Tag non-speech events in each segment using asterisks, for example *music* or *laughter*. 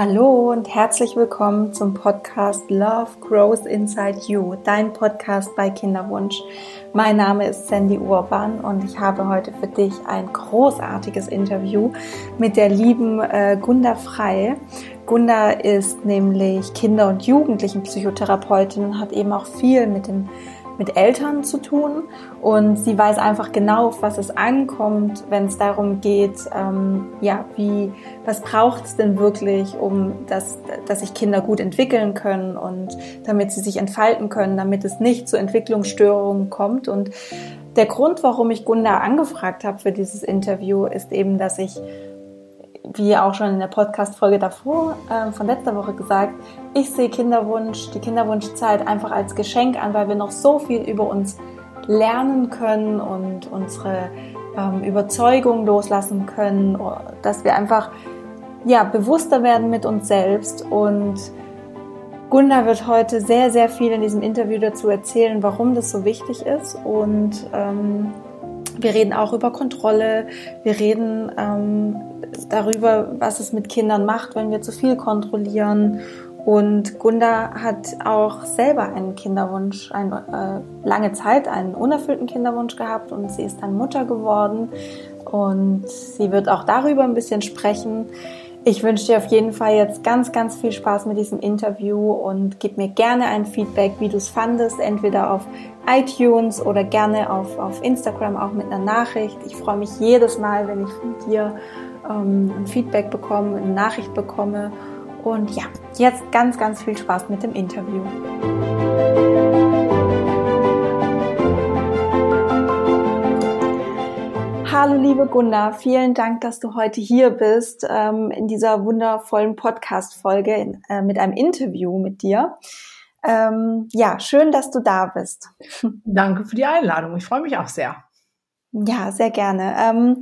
Hallo und herzlich willkommen zum Podcast Love Grows Inside You, dein Podcast bei Kinderwunsch. Mein Name ist Sandy Urban und ich habe heute für dich ein großartiges Interview mit der lieben äh, Gunda Frei. Gunda ist nämlich Kinder- und Jugendlichenpsychotherapeutin und hat eben auch viel mit dem mit Eltern zu tun. Und sie weiß einfach genau, auf was es ankommt, wenn es darum geht, ähm, ja, wie, was braucht es denn wirklich, um das, dass sich Kinder gut entwickeln können und damit sie sich entfalten können, damit es nicht zu Entwicklungsstörungen kommt. Und der Grund, warum ich Gunda angefragt habe für dieses Interview, ist eben, dass ich wie auch schon in der Podcast-Folge davor äh, von letzter Woche gesagt, ich sehe Kinderwunsch, die Kinderwunschzeit einfach als Geschenk an, weil wir noch so viel über uns lernen können und unsere ähm, Überzeugung loslassen können, dass wir einfach ja, bewusster werden mit uns selbst und Gunda wird heute sehr, sehr viel in diesem Interview dazu erzählen, warum das so wichtig ist und ähm, wir reden auch über Kontrolle. Wir reden ähm, darüber, was es mit Kindern macht, wenn wir zu viel kontrollieren. Und Gunda hat auch selber einen Kinderwunsch, ein, äh, lange Zeit einen unerfüllten Kinderwunsch gehabt und sie ist dann Mutter geworden. Und sie wird auch darüber ein bisschen sprechen. Ich wünsche dir auf jeden Fall jetzt ganz, ganz viel Spaß mit diesem Interview und gib mir gerne ein Feedback, wie du es fandest, entweder auf iTunes oder gerne auf, auf Instagram auch mit einer Nachricht. Ich freue mich jedes Mal, wenn ich von dir ähm, ein Feedback bekomme, eine Nachricht bekomme. Und ja, jetzt ganz, ganz viel Spaß mit dem Interview. Hallo liebe Gunda, vielen Dank, dass du heute hier bist ähm, in dieser wundervollen Podcast-Folge äh, mit einem Interview mit dir. Ähm, ja, schön, dass du da bist. Danke für die Einladung. Ich freue mich auch sehr. Ja, sehr gerne. Ähm,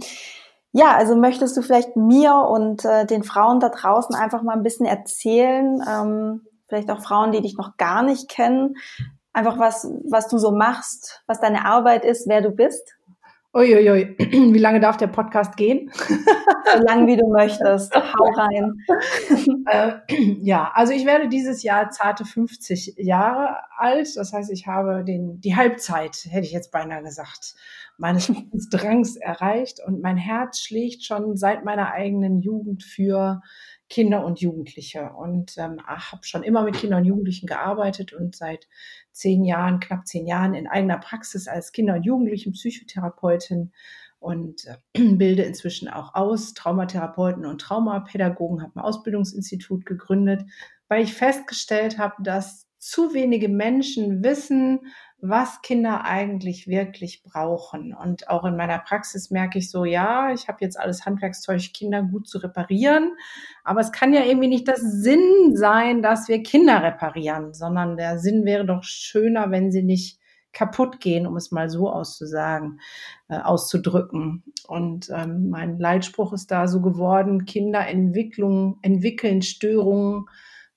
ja, also möchtest du vielleicht mir und äh, den Frauen da draußen einfach mal ein bisschen erzählen, ähm, vielleicht auch Frauen, die dich noch gar nicht kennen, einfach was, was du so machst, was deine Arbeit ist, wer du bist? Uiuiui, *clears throat* wie lange darf der Podcast gehen? *laughs* So lange wie du möchtest. Hau rein. *laughs* Äh, *clears throat* ja, also ich werde dieses Jahr zarte 50 Jahre alt. Das heißt, ich habe den, die Halbzeit, hätte ich jetzt beinahe gesagt, meines *laughs* Drangs erreicht und mein Herz schlägt schon seit meiner eigenen Jugend für Kinder und Jugendliche. Und ähm, habe schon immer mit Kindern und Jugendlichen gearbeitet und seit zehn Jahren, knapp zehn Jahren in eigener Praxis als Kinder- und Jugendlichen Psychotherapeutin und äh, *clears throat* bilde inzwischen auch aus. Traumatherapeuten und Traumapädagogen, habe ein Ausbildungsinstitut gegründet, weil ich festgestellt habe, dass zu wenige Menschen wissen, was Kinder eigentlich wirklich brauchen. Und auch in meiner Praxis merke ich so, ja, ich habe jetzt alles Handwerkszeug, Kinder gut zu reparieren, aber es kann ja irgendwie nicht das Sinn sein, dass wir Kinder reparieren, sondern der Sinn wäre doch schöner, wenn sie nicht kaputt gehen, um es mal so auszusagen, äh, auszudrücken. Und ähm, mein Leitspruch ist da so geworden, Kinderentwicklung, entwickeln Störungen,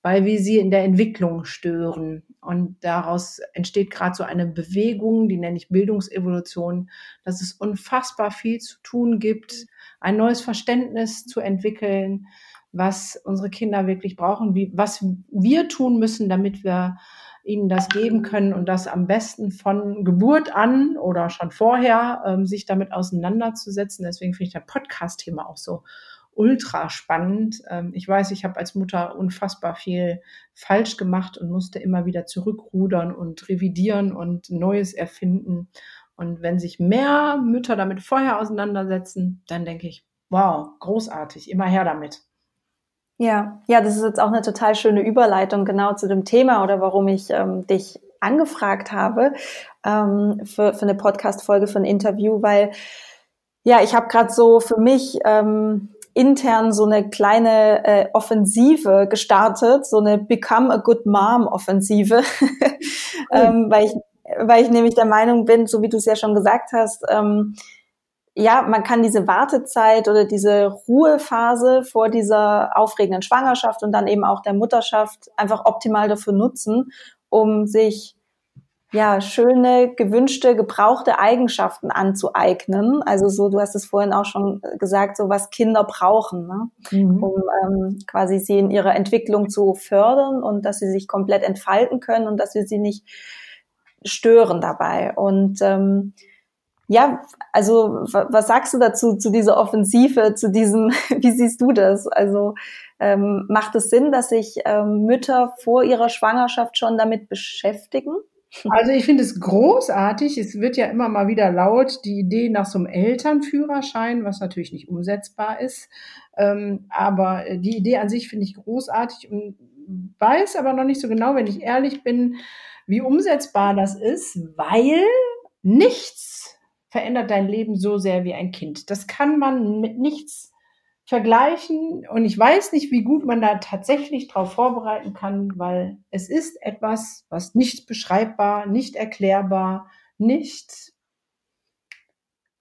weil wir sie in der Entwicklung stören. Und daraus entsteht gerade so eine Bewegung, die nenne ich Bildungsevolution, dass es unfassbar viel zu tun gibt, ein neues Verständnis zu entwickeln, was unsere Kinder wirklich brauchen, wie, was wir tun müssen, damit wir ihnen das geben können und das am besten von Geburt an oder schon vorher ähm, sich damit auseinanderzusetzen. Deswegen finde ich das Podcast-Thema auch so ultra spannend. Ähm, ich weiß, ich habe als Mutter unfassbar viel falsch gemacht und musste immer wieder zurückrudern und revidieren und Neues erfinden. Und wenn sich mehr Mütter damit vorher auseinandersetzen, dann denke ich, wow, großartig, immer her damit. Ja, ja, das ist jetzt auch eine total schöne Überleitung genau zu dem Thema oder warum ich ähm, dich angefragt habe ähm, für, für eine Podcast-Folge, für ein Interview, weil ja, ich habe gerade so für mich ähm, intern so eine kleine äh, Offensive gestartet, so eine Become a Good Mom Offensive, *laughs* ähm, weil ich weil ich nämlich der Meinung bin, so wie du es ja schon gesagt hast, ähm, ja, man kann diese Wartezeit oder diese Ruhephase vor dieser aufregenden Schwangerschaft und dann eben auch der Mutterschaft einfach optimal dafür nutzen, um sich ja, schöne, gewünschte, gebrauchte Eigenschaften anzueignen. Also so, du hast es vorhin auch schon gesagt, so was Kinder brauchen, ne? Mhm. um ähm, quasi sie in ihrer Entwicklung zu fördern und dass sie sich komplett entfalten können und dass wir sie nicht stören dabei. Und ähm, ja, also was sagst du dazu, zu dieser Offensive, zu diesem, *laughs* wie siehst du das? Also ähm, macht es Sinn, dass sich ähm, Mütter vor ihrer Schwangerschaft schon damit beschäftigen? Also ich finde es großartig. Es wird ja immer mal wieder laut die Idee nach so einem Elternführerschein, was natürlich nicht umsetzbar ist. Ähm, aber die Idee an sich finde ich großartig und weiß aber noch nicht so genau, wenn ich ehrlich bin, wie umsetzbar das ist, weil nichts verändert dein Leben so sehr wie ein Kind. Das kann man mit nichts vergleichen und ich weiß nicht, wie gut man da tatsächlich drauf vorbereiten kann, weil es ist etwas, was nicht beschreibbar, nicht erklärbar, nicht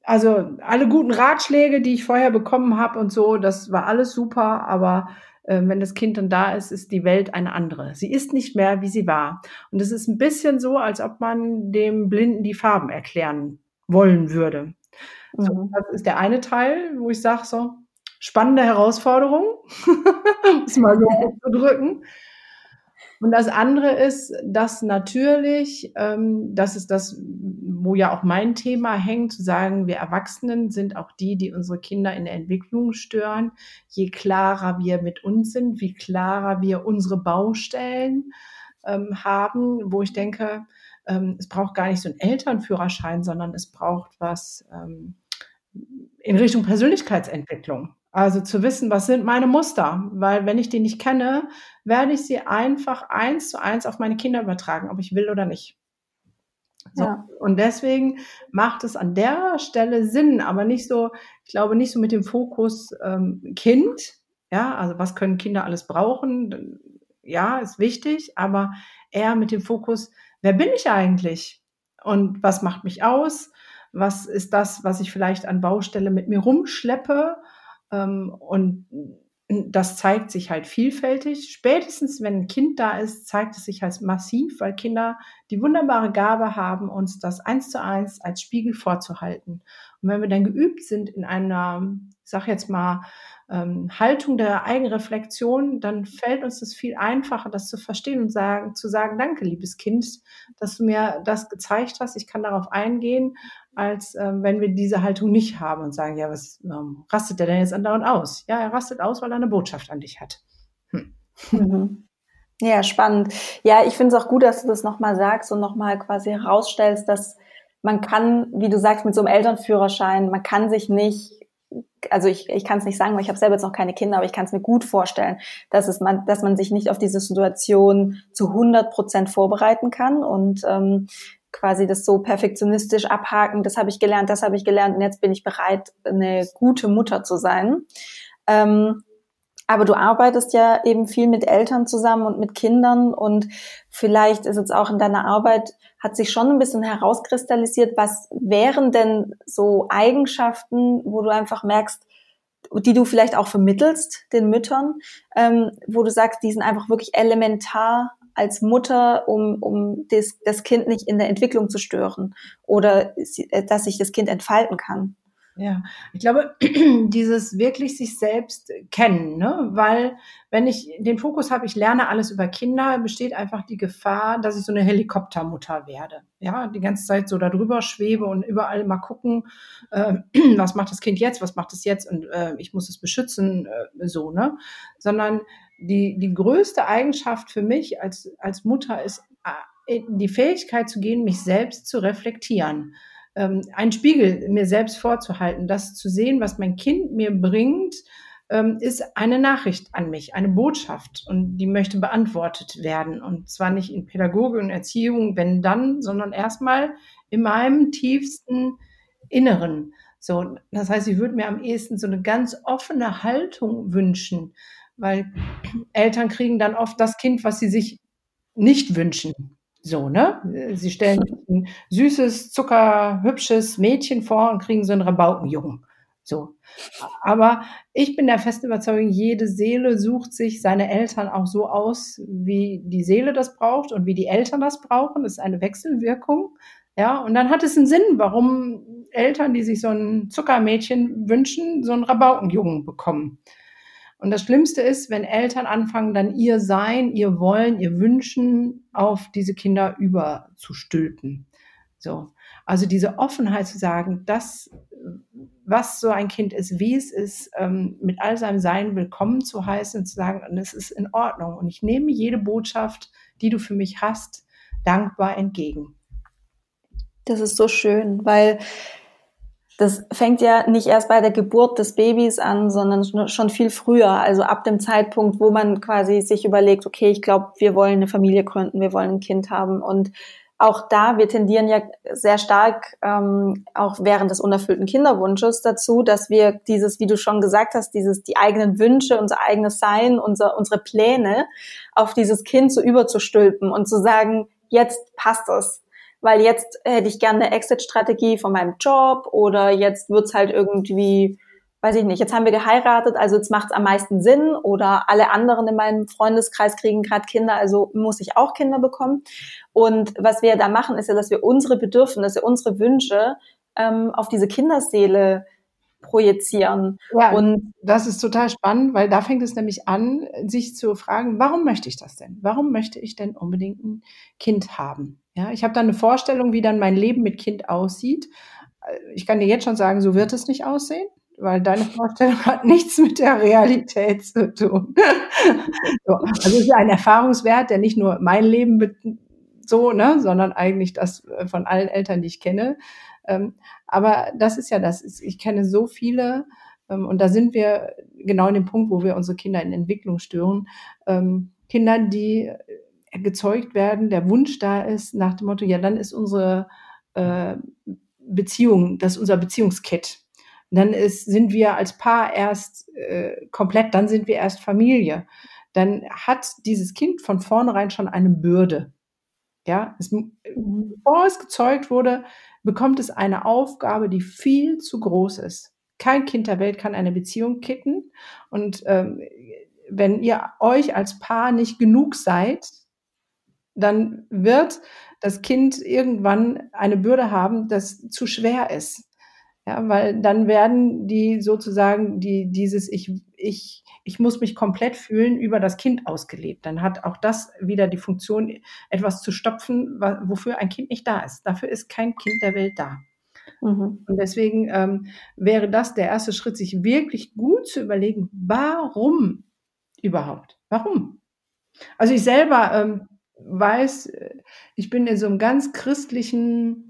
also alle guten Ratschläge, die ich vorher bekommen habe und so, das war alles super, aber äh, wenn das Kind dann da ist, ist die Welt eine andere. Sie ist nicht mehr, wie sie war. Und es ist ein bisschen so, als ob man dem Blinden die Farben erklären wollen würde. Mhm. So, das ist der eine Teil, wo ich sage so, spannende Herausforderung, *laughs* um es mal so *laughs* auszudrücken. Und das andere ist, dass natürlich, ähm, das ist das, wo ja auch mein Thema hängt, zu sagen, wir Erwachsenen sind auch die, die unsere Kinder in der Entwicklung stören. Je klarer wir mit uns sind, wie klarer wir unsere Baustellen ähm, haben, wo ich denke, ähm, es braucht gar nicht so einen Elternführerschein, sondern es braucht was ähm, in Richtung Persönlichkeitsentwicklung. Also zu wissen, was sind meine Muster, weil wenn ich die nicht kenne, werde ich sie einfach eins zu eins auf meine Kinder übertragen, ob ich will oder nicht. So. Ja. Und deswegen macht es an der Stelle Sinn, aber nicht so, ich glaube nicht so mit dem Fokus ähm, Kind. Ja, also was können Kinder alles brauchen? Ja, ist wichtig, aber eher mit dem Fokus, wer bin ich eigentlich? Und was macht mich aus? Was ist das, was ich vielleicht an Baustelle mit mir rumschleppe? Ähm, und das zeigt sich halt vielfältig. Spätestens, wenn ein Kind da ist, zeigt es sich halt massiv, weil Kinder die wunderbare Gabe haben, uns das eins zu eins als Spiegel vorzuhalten. Und wenn wir dann geübt sind in einer, ich sag jetzt mal, ähm, Haltung der Eigenreflexion, dann fällt uns das viel einfacher, das zu verstehen und sagen, zu sagen, danke, liebes Kind, dass du mir das gezeigt hast. Ich kann darauf eingehen als ähm, wenn wir diese Haltung nicht haben und sagen, ja, was ähm, rastet der denn jetzt andauernd aus? Ja, er rastet aus, weil er eine Botschaft an dich hat. Hm. Mhm. Ja, spannend. Ja, ich finde es auch gut, dass du das nochmal sagst und nochmal quasi herausstellst, dass man kann, wie du sagst, mit so einem Elternführerschein, man kann sich nicht, also ich, ich kann es nicht sagen, weil ich habe selber jetzt noch keine Kinder, aber ich kann es mir gut vorstellen, dass es man, dass man sich nicht auf diese Situation zu 100 Prozent vorbereiten kann und ähm, quasi das so perfektionistisch abhaken, das habe ich gelernt, das habe ich gelernt und jetzt bin ich bereit, eine gute Mutter zu sein. Ähm, aber du arbeitest ja eben viel mit Eltern zusammen und mit Kindern und vielleicht ist jetzt auch in deiner Arbeit, hat sich schon ein bisschen herauskristallisiert, was wären denn so Eigenschaften, wo du einfach merkst, die du vielleicht auch vermittelst den Müttern, ähm, wo du sagst, die sind einfach wirklich elementar als Mutter, um, um das, das Kind nicht in der Entwicklung zu stören oder äh, dass sich das Kind entfalten kann. Ja, ich glaube, *clears throat* dieses wirklich sich selbst kennen, ne? weil wenn ich den Fokus habe, ich lerne alles über Kinder, besteht einfach die Gefahr, dass ich so eine Helikoptermutter werde. Ja, die ganze Zeit so darüber schwebe und überall mal gucken, äh, *clears throat* was macht das Kind jetzt, was macht es jetzt und äh, ich muss es beschützen, äh, so, ne? Sondern die, die größte Eigenschaft für mich als, als Mutter ist äh, die Fähigkeit zu gehen, mich selbst zu reflektieren. Ähm, einen Spiegel mir selbst vorzuhalten, das zu sehen, was mein Kind mir bringt, ähm, ist eine Nachricht an mich, eine Botschaft und die möchte beantwortet werden. Und zwar nicht in Pädagogik und Erziehung, wenn dann, sondern erstmal in meinem tiefsten Inneren. So, das heißt, ich würde mir am ehesten so eine ganz offene Haltung wünschen, weil *clears throat* Eltern kriegen dann oft das Kind, was sie sich nicht wünschen. So, ne? Sie stellen ein süßes, zuckerhübsches Mädchen vor und kriegen so einen Rabaukenjungen. So. Aber ich bin der festen Überzeugung, jede Seele sucht sich seine Eltern auch so aus, wie die Seele das braucht und wie die Eltern das brauchen. Das ist eine Wechselwirkung. Ja, und dann hat es einen Sinn, warum Eltern, die sich so ein Zuckermädchen wünschen, so einen Rabaukenjungen bekommen. Und das Schlimmste ist, wenn Eltern anfangen, dann ihr Sein, ihr Wollen, ihr Wünschen auf diese Kinder überzustülpen. So. Also diese Offenheit zu sagen, das, was so ein Kind ist, wie es ist, ähm, mit all seinem Sein willkommen zu heißen und zu sagen, und es ist in Ordnung. Und ich nehme jede Botschaft, die du für mich hast, dankbar entgegen. Das ist so schön, weil das fängt ja nicht erst bei der Geburt des Babys an, sondern schon viel früher. Also ab dem Zeitpunkt, wo man quasi sich überlegt, okay, ich glaube, wir wollen eine Familie gründen, wir wollen ein Kind haben und auch da, wir tendieren ja sehr stark, ähm, auch während des unerfüllten Kinderwunsches dazu, dass wir dieses, wie du schon gesagt hast, dieses, die eigenen Wünsche, unser eigenes Sein, unser, unsere Pläne auf dieses Kind so überzustülpen und zu sagen, jetzt passt es. Weil jetzt hätte ich gerne eine Exit-Strategie von meinem Job oder jetzt wird's halt irgendwie weiß ich nicht, jetzt haben wir geheiratet, also jetzt macht es am meisten Sinn oder alle anderen in meinem Freundeskreis kriegen gerade Kinder, also muss ich auch Kinder bekommen. Und was wir da machen, ist ja, dass wir unsere Bedürfnisse, unsere Wünsche ähm, auf diese Kinderseele projizieren. Ja, und das ist total spannend, weil da fängt es nämlich an, sich zu fragen, warum möchte ich das denn? Warum möchte ich denn unbedingt ein Kind haben? Ja, ich habe da eine Vorstellung, wie dann mein Leben mit Kind aussieht. Ich kann dir jetzt schon sagen, so wird es nicht aussehen weil deine *laughs* Vorstellung hat nichts mit der Realität zu tun. *laughs* so, also es ist ein Erfahrungswert, der nicht nur mein Leben so, ne, sondern eigentlich das äh, von allen Eltern, die ich kenne. Ähm, aber das ist ja das. Ich kenne so viele, ähm, und da sind wir genau in dem Punkt, wo wir unsere Kinder in Entwicklung stören. Ähm, Kinder, die äh, gezeugt werden, der Wunsch da ist, nach dem Motto, ja, dann ist unsere äh, Beziehung, das ist unser Beziehungskit dann ist, sind wir als Paar erst äh, komplett, dann sind wir erst Familie. Dann hat dieses Kind von vornherein schon eine Bürde. Ja, es, bevor es gezeugt wurde, bekommt es eine Aufgabe, die viel zu groß ist. Kein Kind der Welt kann eine Beziehung kitten. Und ähm, wenn ihr euch als Paar nicht genug seid, dann wird das Kind irgendwann eine Bürde haben, das zu schwer ist. Ja, weil dann werden die sozusagen die, dieses ich, ich, ich muss mich komplett fühlen über das Kind ausgelebt. Dann hat auch das wieder die Funktion, etwas zu stopfen, wofür ein Kind nicht da ist. Dafür ist kein Kind der Welt da. Mhm. Und deswegen ähm, wäre das der erste Schritt, sich wirklich gut zu überlegen, warum überhaupt? Warum? Also ich selber ähm, weiß, äh, ich bin in so einem ganz christlichen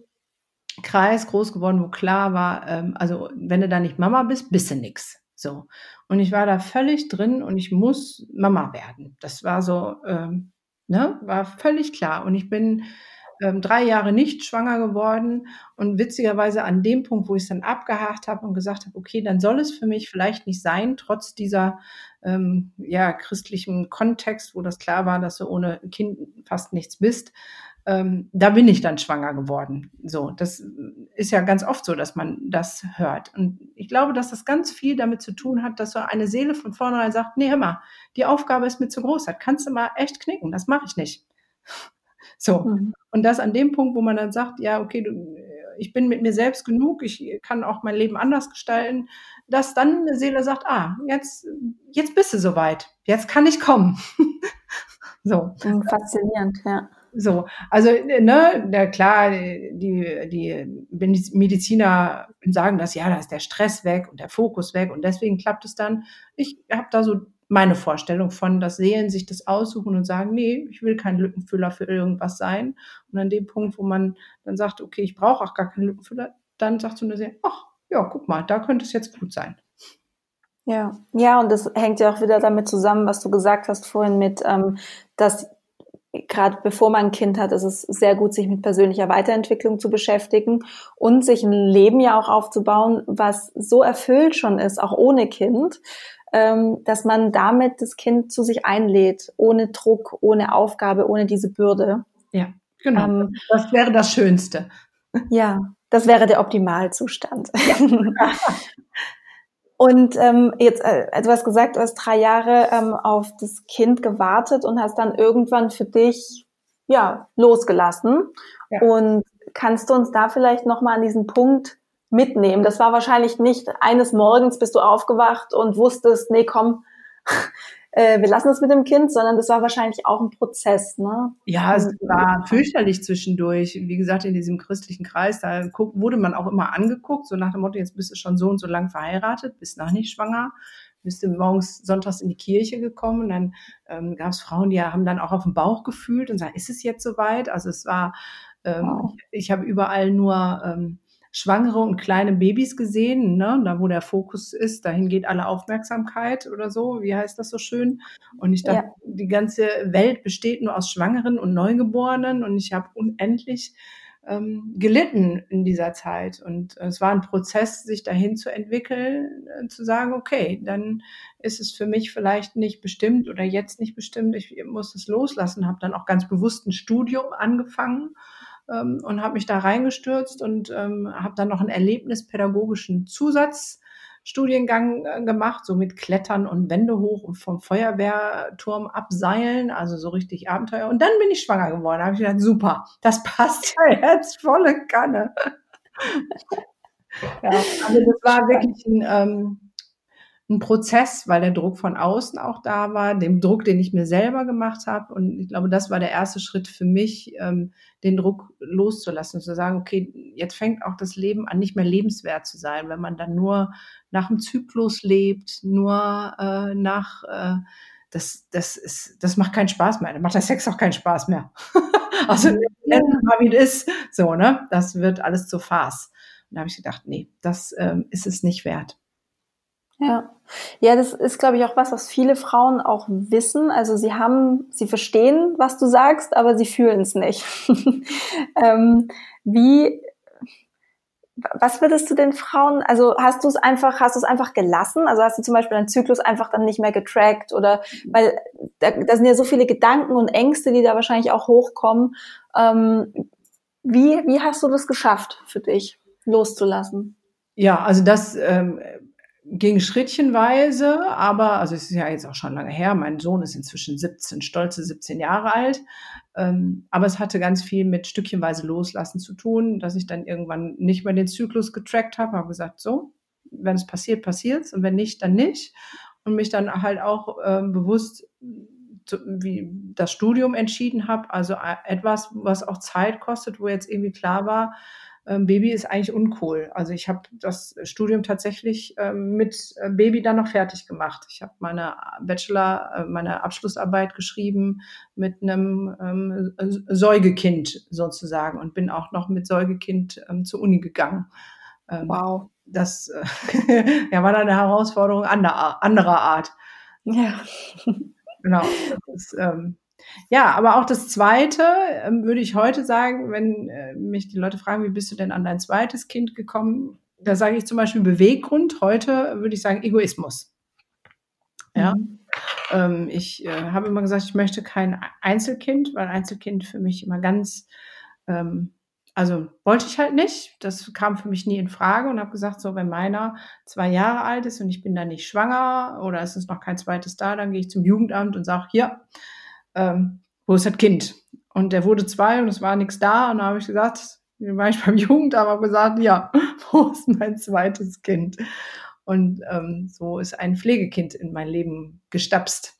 Kreis groß geworden, wo klar war, ähm, also wenn du da nicht Mama bist, bist du nix. So. Und ich war da völlig drin und ich muss Mama werden. Das war so, ähm, ne, war völlig klar. Und ich bin ähm, drei Jahre nicht schwanger geworden und witzigerweise an dem Punkt, wo ich es dann abgehakt habe und gesagt habe, okay, dann soll es für mich vielleicht nicht sein, trotz dieser ähm, ja christlichen Kontext, wo das klar war, dass du ohne Kind fast nichts bist, ähm, da bin ich dann schwanger geworden. So, das ist ja ganz oft so, dass man das hört. Und ich glaube, dass das ganz viel damit zu tun hat, dass so eine Seele von vornherein sagt, nee, hör mal, die Aufgabe ist mir zu groß, das kannst du mal echt knicken, das mache ich nicht. *laughs* So. Mhm. Und das an dem Punkt, wo man dann sagt, ja, okay, du, ich bin mit mir selbst genug, ich kann auch mein Leben anders gestalten, dass dann eine Seele sagt, ah, jetzt, jetzt bist du soweit, jetzt kann ich kommen. *laughs* so. Faszinierend, ja. So, also ne, ja, klar, die, die Mediziner sagen das, ja, da ist der Stress weg und der Fokus weg und deswegen klappt es dann. Ich habe da so meine Vorstellung von, dass Seelen sich das aussuchen und sagen, nee, ich will kein Lückenfüller für irgendwas sein. Und an dem Punkt, wo man dann sagt, okay, ich brauche auch gar keinen Lückenfüller, dann sagt so eine Seele, ach, ja, guck mal, da könnte es jetzt gut sein. Ja, ja, und das hängt ja auch wieder damit zusammen, was du gesagt hast vorhin mit, ähm, dass gerade bevor man ein Kind hat, ist es sehr gut, sich mit persönlicher Weiterentwicklung zu beschäftigen und sich ein Leben ja auch aufzubauen, was so erfüllt schon ist, auch ohne Kind, ähm, dass man damit das Kind zu sich einlädt, ohne Druck, ohne Aufgabe, ohne diese Bürde. Ja, genau. Ähm, das wäre das Schönste. Ja, das wäre der Optimalzustand. Ja. *laughs* Und ähm, jetzt, äh, du hast gesagt, du hast drei Jahre ähm, auf das Kind gewartet und hast dann irgendwann für dich ja losgelassen. Ja. Und kannst du uns da vielleicht noch mal an diesen Punkt mitnehmen? Das war wahrscheinlich nicht eines Morgens bist du aufgewacht und wusstest, nee, komm, äh, wir lassen es mit dem Kind, sondern das war wahrscheinlich auch ein Prozess, ne? Ja, es war fürchterlich zwischendurch. Wie gesagt, in diesem christlichen Kreis, da wurde man auch immer angeguckt, so nach dem Motto, jetzt bist du schon so und so lang verheiratet, bist noch nicht schwanger bist du morgens sonntags in die Kirche gekommen dann ähm, gab es Frauen, die haben dann auch auf den Bauch gefühlt und sagen, ist es jetzt soweit? Also es war, ähm, wow. ich, ich habe überall nur ähm, Schwangere und kleine Babys gesehen, ne? da wo der Fokus ist, dahin geht alle Aufmerksamkeit oder so, wie heißt das so schön? Und ich dachte, ja. die ganze Welt besteht nur aus Schwangeren und Neugeborenen und ich habe unendlich ähm, gelitten in dieser Zeit. Und es war ein Prozess, sich dahin zu entwickeln, äh, zu sagen, okay, dann ist es für mich vielleicht nicht bestimmt oder jetzt nicht bestimmt, ich muss es loslassen, habe dann auch ganz bewusst ein Studium angefangen ähm, und habe mich da reingestürzt und ähm, habe dann noch einen erlebnispädagogischen Zusatz Studiengang äh, gemacht, so mit Klettern und Wände hoch und vom Feuerwehrturm abseilen, also so richtig Abenteuer. Und dann bin ich schwanger geworden. Da habe ich gedacht, super, das passt *laughs* ja jetzt volle Kanne. *laughs* ja, also das war wirklich ein, ähm, ein Prozess, weil der Druck von außen auch da war, dem Druck, den ich mir selber gemacht habe. Und ich glaube, das war der erste Schritt für mich, ähm, den Druck loszulassen und zu sagen, okay, jetzt fängt auch das Leben an, nicht mehr lebenswert zu sein, wenn man dann nur nach dem Zyklus lebt, nur äh, nach äh, das, das ist, das macht keinen Spaß mehr. Dann macht der Sex auch keinen Spaß mehr. *laughs* also, *laughs* ja. mal wie es ist. So, ne? Das wird alles zu Farce. Und da habe ich gedacht, nee, das ähm, ist es nicht wert. Ja. Ja, das ist, glaube ich, auch was, was viele Frauen auch wissen. Also sie haben, sie verstehen, was du sagst, aber sie fühlen es nicht. *laughs* ähm, wie, was würdest du den Frauen, also hast du es einfach, hast du es einfach gelassen? Also hast du zum Beispiel deinen Zyklus einfach dann nicht mehr getrackt oder, weil da, da sind ja so viele Gedanken und Ängste, die da wahrscheinlich auch hochkommen. Ähm, wie, wie hast du das geschafft für dich loszulassen? Ja, also das, ähm, ging schrittchenweise, aber, also es ist ja jetzt auch schon lange her, mein Sohn ist inzwischen 17, stolze 17 Jahre alt, ähm, aber es hatte ganz viel mit stückchenweise Loslassen zu tun, dass ich dann irgendwann nicht mehr den Zyklus getrackt habe, habe gesagt, so, wenn es passiert, passiert es und wenn nicht, dann nicht. Und mich dann halt auch ähm, bewusst wie das Studium entschieden habe, also äh, etwas, was auch Zeit kostet, wo jetzt irgendwie klar war, Baby ist eigentlich uncool. Also ich habe das Studium tatsächlich ähm, mit äh, Baby dann noch fertig gemacht. Ich habe meine Bachelor, äh, meine Abschlussarbeit geschrieben mit einem ähm, Säugekind sozusagen und bin auch noch mit Säugekind ähm, zur Uni gegangen. Ähm, wow. Das äh, *laughs* ja, war dann eine Herausforderung anderer, anderer Art. Ja. genau. Das ähm, ja, aber auch das Zweite ähm, würde ich heute sagen, wenn äh, mich die Leute fragen, wie bist du denn an dein zweites Kind gekommen? Da sage ich zum Beispiel Beweggrund. Heute würde ich sagen Egoismus. Ja. Mhm. Ähm, ich äh, habe immer gesagt, ich möchte kein Einzelkind, weil Einzelkind für mich immer ganz, ähm, also wollte ich halt nicht. Das kam für mich nie in Frage und habe gesagt, so wenn meiner zwei Jahre alt ist und ich bin da nicht schwanger oder es ist noch kein zweites da, dann gehe ich zum Jugendamt und sage, hier, ähm, wo ist das Kind? Und der wurde zwei und es war nichts da. Und da habe ich gesagt, war ich beim Jugendamt, habe gesagt, ja, *laughs* wo ist mein zweites Kind? Und ähm, so ist ein Pflegekind in mein Leben gestapst.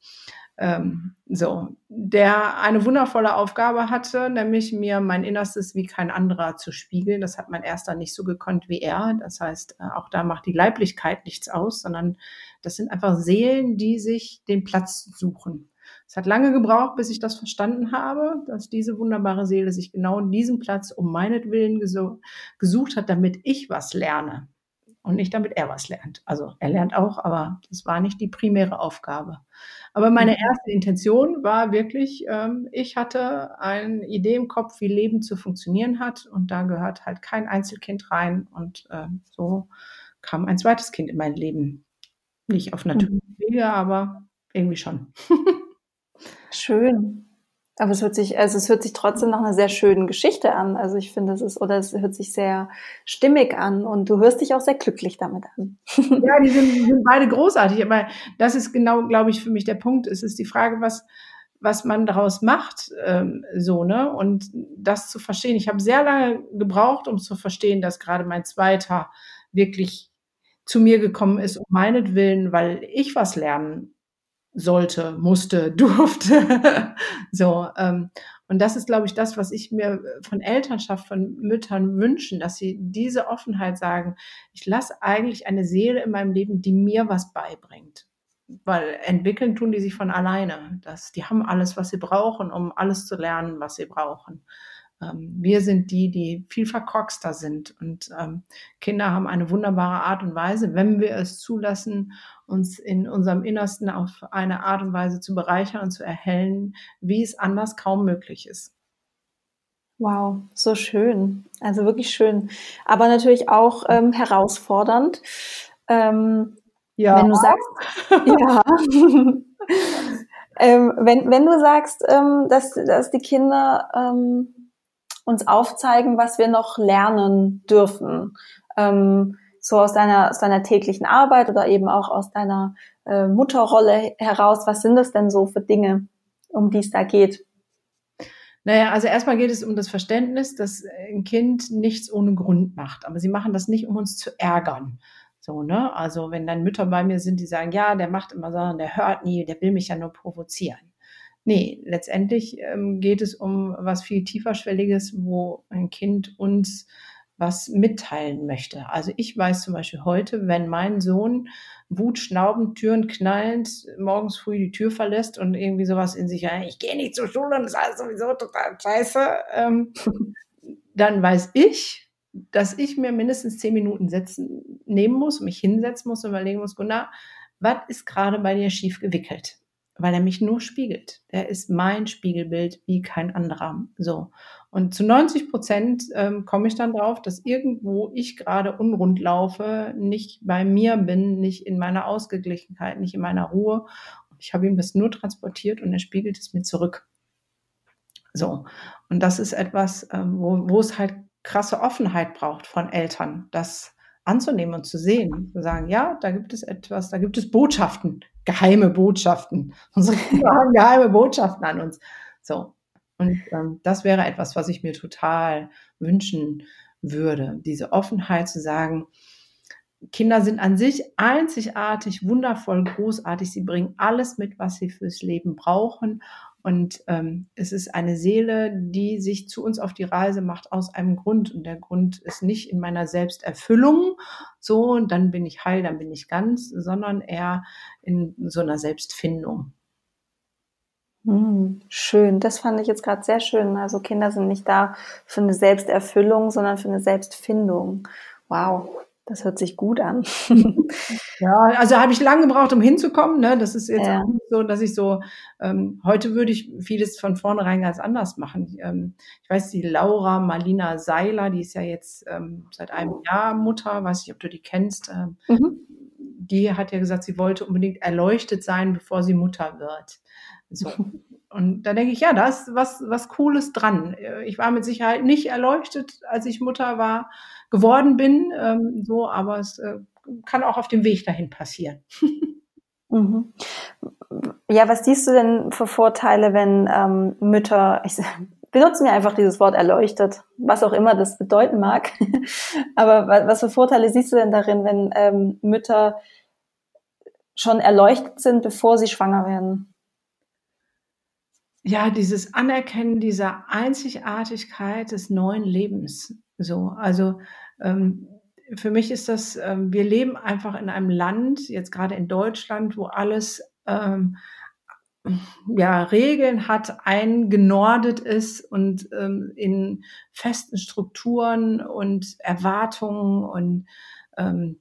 Ähm, so, der eine wundervolle Aufgabe hatte, nämlich mir mein Innerstes wie kein anderer zu spiegeln. Das hat mein erster nicht so gekonnt wie er. Das heißt, äh, auch da macht die Leiblichkeit nichts aus, sondern das sind einfach Seelen, die sich den Platz suchen. Es hat lange gebraucht, bis ich das verstanden habe, dass diese wunderbare Seele sich genau in diesem Platz um meinetwillen gesucht hat, damit ich was lerne und nicht damit er was lernt. Also er lernt auch, aber das war nicht die primäre Aufgabe. Aber meine mhm. erste Intention war wirklich, ähm, ich hatte eine Idee im Kopf, wie Leben zu funktionieren hat und da gehört halt kein Einzelkind rein und äh, so kam ein zweites Kind in mein Leben. Nicht auf natürliche mhm. Wege, aber irgendwie schon. *laughs* Schön. Aber es hört sich, also es hört sich trotzdem nach einer sehr schönen Geschichte an. Also ich finde, es ist, oder es hört sich sehr stimmig an und du hörst dich auch sehr glücklich damit an. *laughs* Ja, die sind, die sind beide großartig. Aber das ist genau, glaube ich, für mich der Punkt. Es ist die Frage, was, was man daraus macht, ähm, so, ne? Und das zu verstehen. Ich habe sehr lange gebraucht, um zu verstehen, dass gerade mein zweiter wirklich zu mir gekommen ist, um meinetwillen, weil ich was lernen sollte, musste, *laughs* durfte. so, ähm, und das ist, glaube ich, das, was ich mir von Elternschaft, von Müttern wünschen, dass sie diese Offenheit sagen, ich lasse eigentlich eine Seele in meinem Leben, die mir was beibringt. Weil entwickeln tun die sich von alleine. Das, die haben alles, was sie brauchen, um alles zu lernen, was sie brauchen. Ähm, wir sind die, die viel verkorkster sind. Und ähm, Kinder haben eine wunderbare Art und Weise, wenn wir es zulassen, uns in unserem Innersten auf eine Art und Weise zu bereichern und zu erhellen, wie es anders kaum möglich ist. Wow, so schön. Also wirklich schön. Aber natürlich auch ähm, herausfordernd. Ähm, ja. Wenn du sagst, *laughs* ja. *laughs* ähm, wenn, wenn du sagst, ähm, dass, dass die Kinder ähm, uns aufzeigen, was wir noch lernen dürfen. Ähm, so aus deiner, aus deiner täglichen Arbeit oder eben auch aus deiner äh, Mutterrolle heraus. Was sind das denn so für Dinge, um die es da geht? Naja, also erstmal geht es um das Verständnis, dass ein Kind nichts ohne Grund macht. Aber sie machen das nicht, um uns zu ärgern. So, ne? Also wenn dann Mütter bei mir sind, die sagen, ja, der macht immer so, der hört nie, der will mich ja nur provozieren. Nee, letztendlich ähm, geht es um was viel tieferschwelliges, wo ein Kind uns was mitteilen möchte. Also ich weiß zum Beispiel heute, wenn mein Sohn wutschnaubend, Türen knallend, morgens früh die Tür verlässt und irgendwie sowas in sich, ich gehe nicht zur Schule und das ist alles sowieso total scheiße, ähm, *laughs* dann weiß ich, dass ich mir mindestens zehn Minuten setzen, nehmen muss, mich hinsetzen muss und überlegen muss, Gunnar, was ist gerade bei dir schief gewickelt? Weil er mich nur spiegelt. Er ist mein Spiegelbild wie kein anderer. So. Und zu 90 Prozent ähm, komme ich dann drauf, dass irgendwo ich gerade unrund laufe, nicht bei mir bin, nicht in meiner Ausgeglichenheit, nicht in meiner Ruhe. Ich habe ihm das nur transportiert und er spiegelt es mir zurück. So. Und das ist etwas, ähm, wo, wo es halt krasse Offenheit braucht von Eltern, das anzunehmen und zu sehen, zu sagen, ja, da gibt es etwas, da gibt es Botschaften, geheime Botschaften. *laughs* Unsere Kinder haben geheime Botschaften an uns. So. Und ähm, das wäre etwas, was ich mir total wünschen würde. Diese Offenheit zu sagen, Kinder sind an sich einzigartig, wundervoll, großartig. Sie bringen alles mit, was sie fürs Leben brauchen. Und ähm, es ist eine Seele, die sich zu uns auf die Reise macht aus einem Grund. Und der Grund ist nicht in meiner Selbsterfüllung, so, und dann bin ich heil, dann bin ich ganz, sondern eher in so einer Selbstfindung. Hm, schön, das fand ich jetzt gerade sehr schön. Also Kinder sind nicht da für eine Selbsterfüllung, sondern für eine Selbstfindung. Wow, das hört sich gut an. *laughs* ja, also habe ich lange gebraucht, um hinzukommen. Ne? Das ist jetzt ja. auch nicht so, dass ich so, ähm, heute würde ich vieles von vornherein ganz anders machen. Ähm, ich weiß, die Laura Marlina Seiler, die ist ja jetzt ähm, seit einem Jahr Mutter, weiß nicht, ob du die kennst. Ähm, mhm. Die hat ja gesagt, sie wollte unbedingt erleuchtet sein, bevor sie Mutter wird. So. *laughs* Und da denke ich, ja, da ist was, was Cooles dran. Ich war mit Sicherheit nicht erleuchtet, als ich Mutter war, geworden bin, ähm, so, aber es äh, kann auch auf dem Weg dahin passieren. *laughs* Mhm. Ja, was siehst du denn für Vorteile, wenn ähm, Mütter, ich *laughs* benutzen wir einfach dieses Wort erleuchtet, was auch immer das bedeuten mag. *laughs* aber was für Vorteile siehst du denn darin, wenn ähm, Mütter schon erleuchtet sind, bevor sie schwanger werden? ja, dieses Anerkennen dieser Einzigartigkeit des neuen Lebens. So, also ähm, für mich ist das, ähm, wir leben einfach in einem Land, jetzt gerade in Deutschland, wo alles ähm, ja, Regeln hat, eingenordet ist und ähm, in festen Strukturen und Erwartungen und ähm,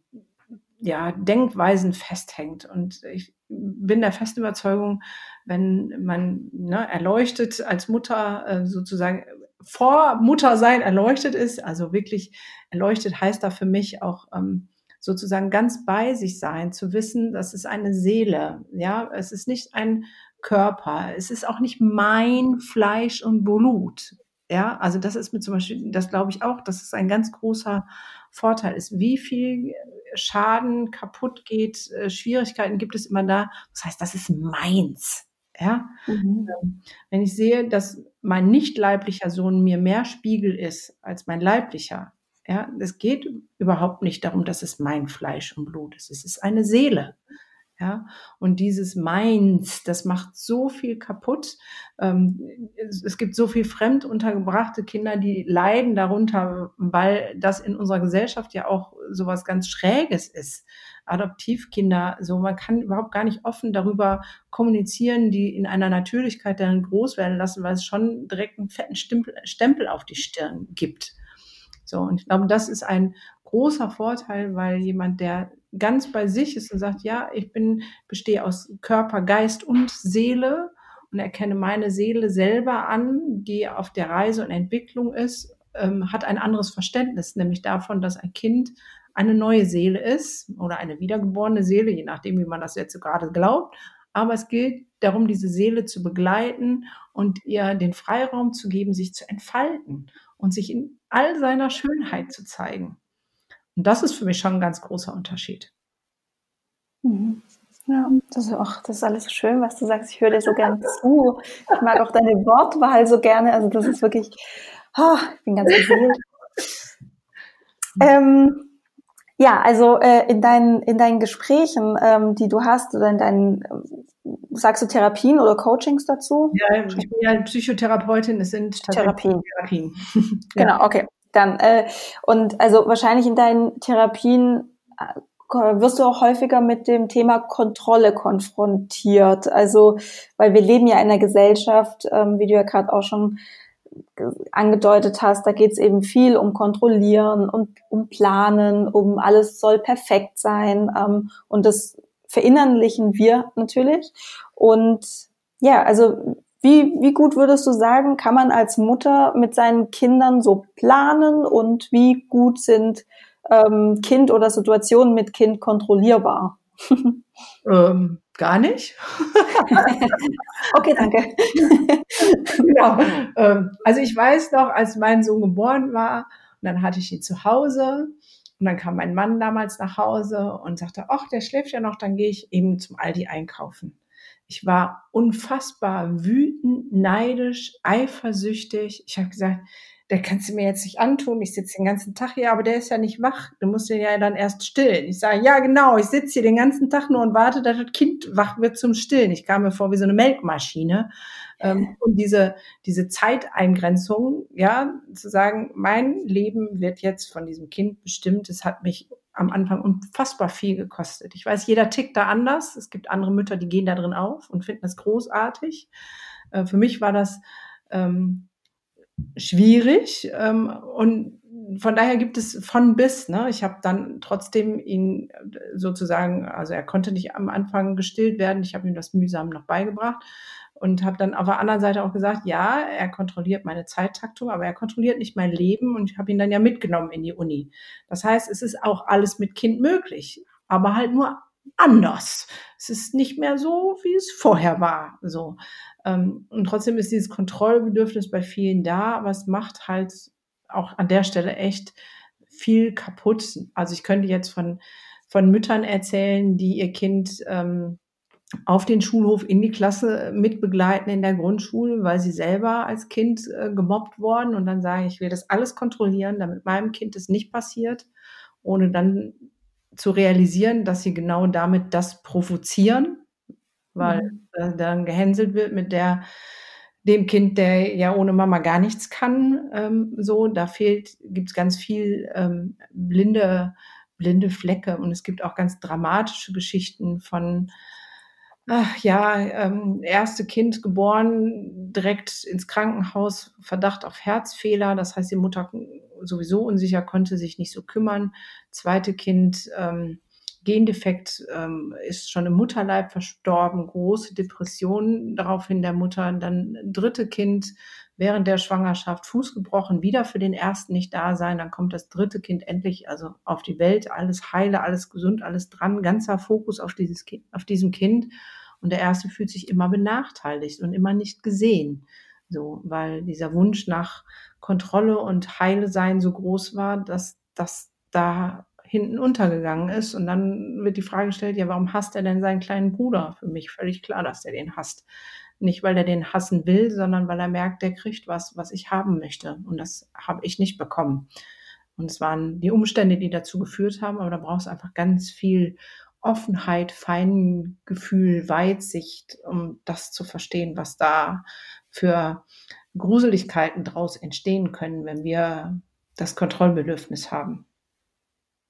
ja, Denkweisen festhängt. Und ich bin der festen Überzeugung, wenn man ne, erleuchtet als Mutter äh, sozusagen vor Muttersein erleuchtet ist, also wirklich erleuchtet heißt da für mich auch ähm, sozusagen ganz bei sich sein, zu wissen, das ist eine Seele, ja, es ist nicht ein Körper. Es ist auch nicht mein Fleisch und Blut. Ja, also das ist mir zum Beispiel, das glaube ich auch, dass es ein ganz großer Vorteil ist. Wie viel Schaden kaputt geht, äh, Schwierigkeiten gibt es immer da. Das heißt, das ist meins. Ja, mhm. Ähm, wenn ich sehe, dass mein nicht leiblicher Sohn mir mehr Spiegel ist als mein leiblicher, ja, es geht überhaupt nicht darum, dass es mein Fleisch und Blut ist. Es ist eine Seele. Ja, und dieses Meins, das macht so viel kaputt. Ähm, es, es, gibt so viel fremd untergebrachte Kinder, die leiden darunter, weil das in unserer Gesellschaft ja auch sowas ganz Schräges ist. Adoptivkinder, so man kann überhaupt gar nicht offen darüber kommunizieren, die in einer Natürlichkeit dann groß werden lassen, weil es schon direkt einen fetten Stempel, Stempel auf die Stirn gibt. So, und ich glaube, das ist ein großer Vorteil, weil jemand, der ganz bei sich ist und sagt, ja, ich bin, bestehe aus Körper, Geist und Seele und erkenne meine Seele selber an, die auf der Reise und Entwicklung ist, ähm, hat ein anderes Verständnis, nämlich davon, dass ein Kind eine neue Seele ist oder eine wiedergeborene Seele, je nachdem, wie man das jetzt gerade glaubt. Aber es gilt darum, diese Seele zu begleiten und ihr den Freiraum zu geben, sich zu entfalten und sich in all seiner Schönheit zu zeigen. Und das ist für mich schon ein ganz großer Unterschied. Mhm. Ja, das ist auch, das ist alles so schön, was du sagst. Ich höre dir so gerne zu. Ich mag auch deine Wortwahl so gerne. Also das ist wirklich, oh, ich bin ganz beseelt. *laughs* Ähm, ja, also äh, in deinen in deinen Gesprächen, ähm, die du hast oder in deinen sagst du Therapien oder Coachings dazu? Ja, ich bin ja Psychotherapeutin. Es sind Therapien. Therapien. *laughs* genau, okay. Dann äh, und also wahrscheinlich in deinen Therapien äh, wirst du auch häufiger mit dem Thema Kontrolle konfrontiert. Also, weil wir leben ja in einer Gesellschaft, ähm, wie du ja gerade auch schon angedeutet hast, da geht es eben viel um Kontrollieren und um Planen, um alles soll perfekt sein. Ähm, und das verinnerlichen wir natürlich. Und ja, also wie, wie gut würdest du sagen, kann man als Mutter mit seinen Kindern so planen und wie gut sind ähm, Kind oder Situationen mit Kind kontrollierbar? *laughs* Ähm, gar nicht. *laughs* okay, danke. *laughs* genau. Ähm, also ich weiß noch, als mein Sohn geboren war, und dann hatte ich ihn zu Hause und dann kam mein Mann damals nach Hause und sagte, ach, der schläft ja noch, dann gehe ich eben zum Aldi einkaufen. Ich war unfassbar wütend, neidisch, eifersüchtig. Ich habe gesagt, der kannst du mir jetzt nicht antun. Ich sitze den ganzen Tag hier, aber der ist ja nicht wach. Du musst den ja dann erst stillen. Ich sage, ja genau, ich sitze hier den ganzen Tag nur und warte, dass das Kind wach wird zum Stillen. Ich kam mir vor wie so eine Melkmaschine. Ähm, und diese, diese Zeiteingrenzung, ja, zu sagen, mein Leben wird jetzt von diesem Kind bestimmt, das hat mich am Anfang unfassbar viel gekostet. Ich weiß, jeder tickt da anders. Es gibt andere Mütter, die gehen da drin auf und finden das großartig. Äh, für mich war das ähm, schwierig. Ähm, und von daher gibt es von bis. Ne? Ich habe dann trotzdem ihn äh, sozusagen, also er konnte nicht am Anfang gestillt werden. Ich habe ihm das mühsam noch beigebracht und habe dann auf der anderen Seite auch gesagt, ja, er kontrolliert meine Zeittaktung, aber er kontrolliert nicht mein Leben und ich habe ihn dann ja mitgenommen in die Uni. Das heißt, es ist auch alles mit Kind möglich, aber halt nur anders. Es ist nicht mehr so, wie es vorher war. So. Ähm, und trotzdem ist dieses Kontrollbedürfnis bei vielen da, es macht halt auch an der Stelle echt viel kaputt. Also ich könnte jetzt von, von Müttern erzählen, die ihr Kind ähm, auf den Schulhof in die Klasse mitbegleiten in der Grundschule, weil sie selber als Kind äh, gemobbt worden und dann sagen, ich will das alles kontrollieren, damit meinem Kind es nicht passiert, ohne dann zu realisieren, dass sie genau damit das provozieren weil mhm. äh, dann gehänselt wird mit der dem Kind, der ja ohne Mama gar nichts kann, ähm, so, da fehlt, gibt's ganz viel ähm, blinde, blinde Flecke und es gibt auch ganz dramatische Geschichten von ach, ja, ähm, erste Kind geboren, direkt ins Krankenhaus, Verdacht auf Herzfehler, das heißt, die Mutter sowieso unsicher, konnte sich nicht so kümmern. Zweite Kind ähm, Gendefekt ähm, ist schon im Mutterleib verstorben, große Depressionen, daraufhin der Mutter, dann dritte Kind während der Schwangerschaft Fuß gebrochen, wieder für den ersten nicht da sein, dann kommt das dritte Kind endlich also auf die Welt, alles heile, alles gesund, alles dran, ganzer Fokus auf dieses Kind, auf diesem Kind Und der erste fühlt sich immer benachteiligt und immer nicht gesehen. So, weil dieser Wunsch nach Kontrolle und Heile sein so groß war, dass das da hinten untergegangen ist. Und dann wird die Frage gestellt, ja, warum hasst er denn seinen kleinen Bruder? Für mich völlig klar, dass er den hasst. Nicht, weil er den hassen will, sondern weil er merkt, der kriegt was, was ich haben möchte. Und das habe ich nicht bekommen. Und es waren die Umstände, die dazu geführt haben, aber da brauchst du einfach ganz viel Offenheit, Feingefühl, Weitsicht, um das zu verstehen, was da für Gruseligkeiten daraus entstehen können, wenn wir das Kontrollbedürfnis haben.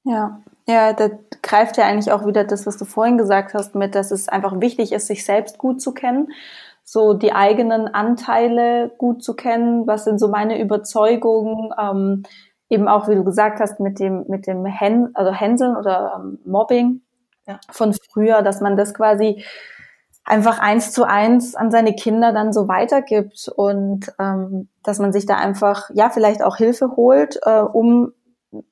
Ja, ja, da greift ja eigentlich auch wieder das, was du vorhin gesagt hast, mit, dass es einfach wichtig ist, sich selbst gut zu kennen, so die eigenen Anteile gut zu kennen, was sind so meine Überzeugungen, ähm, eben auch, wie du gesagt hast, mit dem, mit dem Hän, also Hänseln oder ähm, Mobbing ja. von früher, dass man das quasi einfach eins zu eins an seine Kinder dann so weitergibt und ähm, dass man sich da einfach, ja, vielleicht auch Hilfe holt, äh, um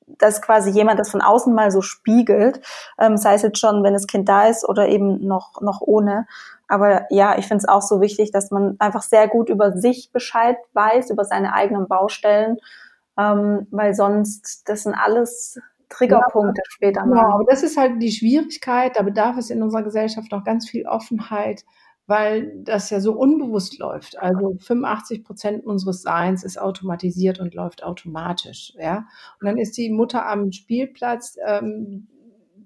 dass quasi jemand das von außen mal so spiegelt, ähm, sei es jetzt schon, wenn das Kind da ist oder eben noch, noch ohne. Aber ja, ich finde es auch so wichtig, dass man einfach sehr gut über sich Bescheid weiß, über seine eigenen Baustellen, ähm, weil sonst, das sind alles Triggerpunkte ja, später mal. Ja, aber das ist halt die Schwierigkeit, da bedarf es in unserer Gesellschaft noch ganz viel Offenheit, weil das ja so unbewusst läuft. Also 85 Prozent unseres Seins ist automatisiert und läuft automatisch. Ja? Und dann ist die Mutter am Spielplatz, ähm,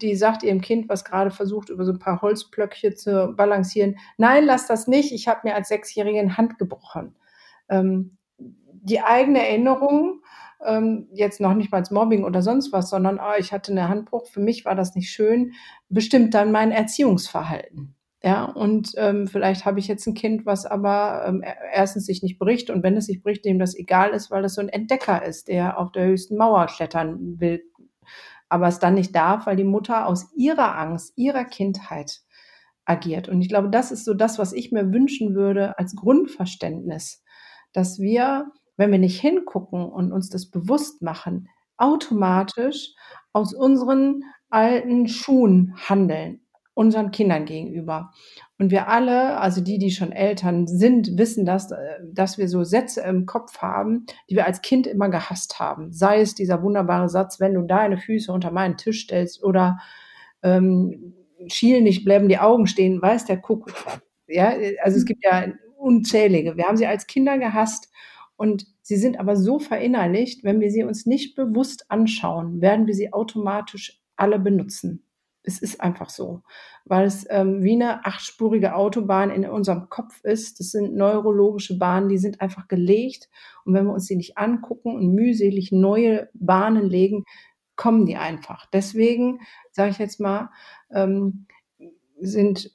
die sagt ihrem Kind, was gerade versucht, über so ein paar Holzblöcke zu balancieren, nein, lass das nicht, ich habe mir als Sechsjährige eine Hand gebrochen. Ähm, die eigene Erinnerung, ähm, jetzt noch nicht mal als Mobbing oder sonst was, sondern oh, ich hatte eine Handbruch, für mich war das nicht schön, bestimmt dann mein Erziehungsverhalten. Ja, und ähm, vielleicht habe ich jetzt ein Kind, was aber ähm, erstens sich nicht bricht und wenn es sich bricht, dem das egal ist, weil das so ein Entdecker ist, der auf der höchsten Mauer klettern will, aber es dann nicht darf, weil die Mutter aus ihrer Angst, ihrer Kindheit agiert. Und ich glaube, das ist so das, was ich mir wünschen würde als Grundverständnis, dass wir, wenn wir nicht hingucken und uns das bewusst machen, automatisch aus unseren alten Schuhen handeln unseren Kindern gegenüber. Und wir alle, also die, die schon Eltern sind, wissen das, äh, dass wir so Sätze im Kopf haben, die wir als Kind immer gehasst haben. Sei es dieser wunderbare Satz, wenn du deine Füße unter meinen Tisch stellst oder ähm, schiel nicht, bleiben die Augen stehen, weiß der Kuckuck. Ja, also es gibt ja unzählige. Wir haben sie als Kinder gehasst und sie sind aber so verinnerlicht, wenn wir sie uns nicht bewusst anschauen, werden wir sie automatisch alle benutzen. Es ist einfach so, weil es ähm, wie eine achtspurige Autobahn in unserem Kopf ist. Das sind neurologische Bahnen, die sind einfach gelegt. Und wenn wir uns die nicht angucken und mühselig neue Bahnen legen, kommen die einfach. Deswegen sage ich jetzt mal, ähm, sind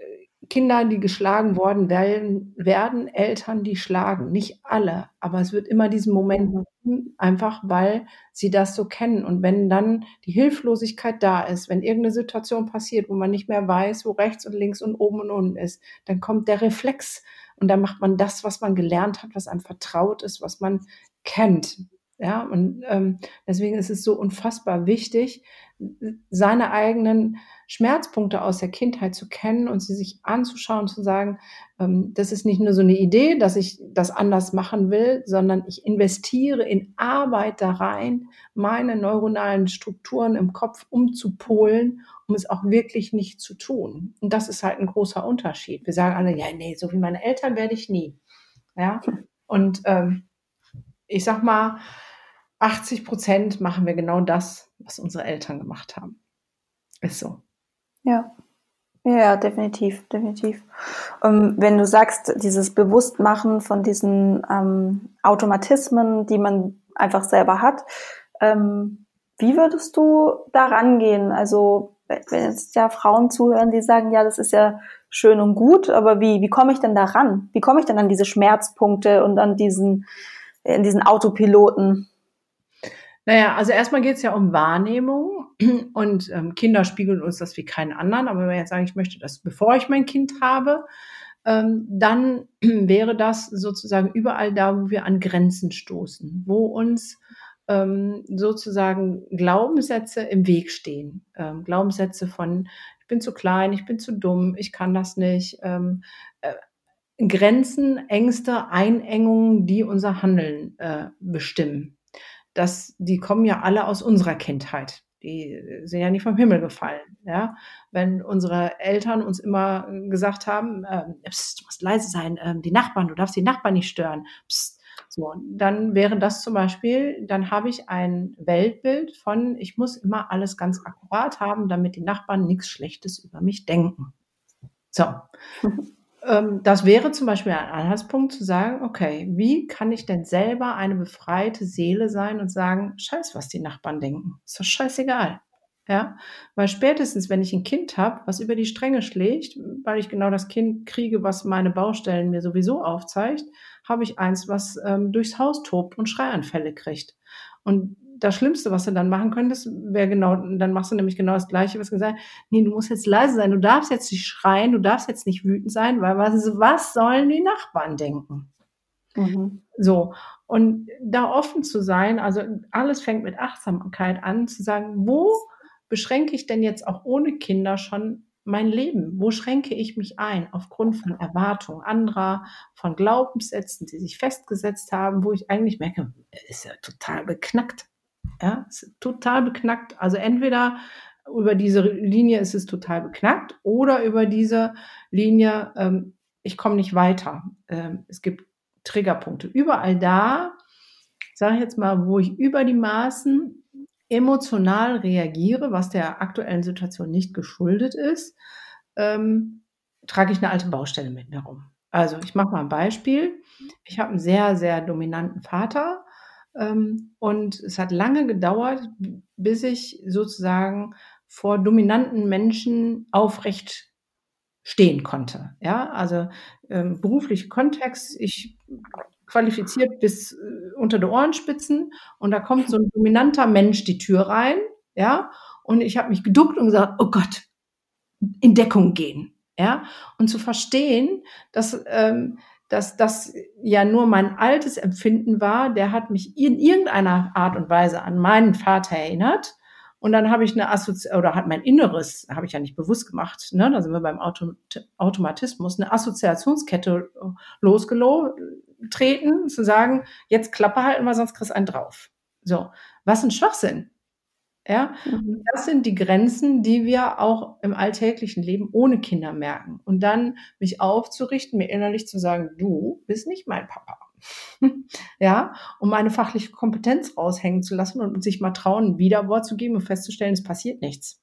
Kinder, die geschlagen worden werden, werden Eltern, die schlagen. Nicht alle, aber es wird immer diesen Moment geben, einfach weil sie das so kennen. Und wenn dann die Hilflosigkeit da ist, wenn irgendeine Situation passiert, wo man nicht mehr weiß, wo rechts und links und oben und unten ist, dann kommt der Reflex und dann macht man das, was man gelernt hat, was einem vertraut ist, was man kennt. Ja, und ähm, deswegen ist es so unfassbar wichtig, seine eigenen Schmerzpunkte aus der Kindheit zu kennen und sie sich anzuschauen, zu sagen, ähm, das ist nicht nur so eine Idee, dass ich das anders machen will, sondern ich investiere in Arbeit da rein, meine neuronalen Strukturen im Kopf umzupolen, um es auch wirklich nicht zu tun. Und das ist halt ein großer Unterschied. Wir sagen alle, ja, nee, so wie meine Eltern werde ich nie. Ja, und ähm, ich sag mal, 80 Prozent machen wir genau das, was unsere Eltern gemacht haben. Ist so. Ja. Ja, definitiv, definitiv. Ähm, wenn du sagst, dieses Bewusstmachen von diesen ähm, Automatismen, die man einfach selber hat, ähm, wie würdest du da rangehen? Also, wenn jetzt ja Frauen zuhören, die sagen, ja, das ist ja schön und gut, aber wie, wie komme ich denn da ran? Wie komme ich denn an diese Schmerzpunkte und an diesen, in diesen Autopiloten? Naja, also erstmal geht es ja um Wahrnehmung *clears throat* und ähm, Kinder spiegeln uns das wie keinen anderen. Aber wenn wir jetzt sagen, ich möchte das, bevor ich mein Kind habe, ähm, dann *clears throat* wäre das sozusagen überall da, wo wir an Grenzen stoßen, wo uns ähm, sozusagen Glaubenssätze im Weg stehen. Ähm, Glaubenssätze von, ich bin zu klein, ich bin zu dumm, ich kann das nicht. Ähm, äh, Grenzen, Ängste, Einengungen, die unser Handeln äh, bestimmen. Das, die kommen ja alle aus unserer Kindheit. Die sind ja nicht vom Himmel gefallen. Ja? Wenn unsere Eltern uns immer gesagt haben, äh, pst, du musst leise sein, äh, die Nachbarn, du darfst die Nachbarn nicht stören. Pst, so, dann wäre das zum Beispiel, dann habe ich ein Weltbild von, ich muss immer alles ganz akkurat haben, damit die Nachbarn nichts Schlechtes über mich denken. So. *laughs* Ähm, das wäre zum Beispiel ein Anhaltspunkt zu sagen, okay, wie kann ich denn selber eine befreite Seele sein und sagen, scheiß, was die Nachbarn denken. Ist doch scheißegal. Ja, weil spätestens, wenn ich ein Kind habe, was über die Stränge schlägt, weil ich genau das Kind kriege, was meine Baustellen mir sowieso aufzeigt, habe ich eins, was ähm, durchs Haus tobt und Schreianfälle kriegt. Und das Schlimmste, was du dann machen könntest, wäre genau, dann machst du nämlich genau das Gleiche, was gesagt, nee, du musst jetzt leise sein, du darfst jetzt nicht schreien, du darfst jetzt nicht wütend sein, weil was, was sollen die Nachbarn denken? Mhm. So. Und da offen zu sein, also alles fängt mit Achtsamkeit an, zu sagen, wo beschränke ich denn jetzt auch ohne Kinder schon mein Leben? Wo schränke ich mich ein aufgrund von Erwartungen anderer, von Glaubenssätzen, die sich festgesetzt haben, wo ich eigentlich merke, ist ja total beknackt. Ja, ist total beknackt. Also entweder über diese Linie ist es total beknackt oder über diese Linie, ähm, ich komme nicht weiter. Ähm, es gibt Triggerpunkte. Überall da, sage ich jetzt mal, wo ich über die Maßen emotional reagiere, was der aktuellen Situation nicht geschuldet ist, ähm, trage ich eine alte Baustelle mit mir rum. Also ich mache mal ein Beispiel. Ich habe einen sehr, sehr dominanten Vater und es hat lange gedauert, bis ich sozusagen vor dominanten Menschen aufrecht stehen konnte. Ja, also ähm, beruflicher Kontext. Ich qualifiziert bis äh, unter die Ohrenspitzen und da kommt so ein dominanter Mensch die Tür rein, ja, und ich habe mich geduckt und gesagt, oh Gott, in Deckung gehen, ja, und zu verstehen, dass ähm, dass das ja nur mein altes Empfinden war, der hat mich in irgendeiner Art und Weise an meinen Vater erinnert. Und dann habe ich eine Assoziation, oder hat mein Inneres, habe ich ja nicht bewusst gemacht, ne? da sind wir beim Auto Automatismus, eine Assoziationskette losgetreten, zu sagen, jetzt Klappe halten, weil sonst kriegst du einen drauf. So, was ein Schwachsinn. Ja, mhm. das sind die Grenzen, die wir auch im alltäglichen Leben ohne Kinder merken. Und dann mich aufzurichten, mir innerlich zu sagen, du bist nicht mein Papa. *laughs* ja, um meine fachliche Kompetenz raushängen zu lassen und sich mal trauen, ein Widerwort zu geben und festzustellen, es passiert nichts.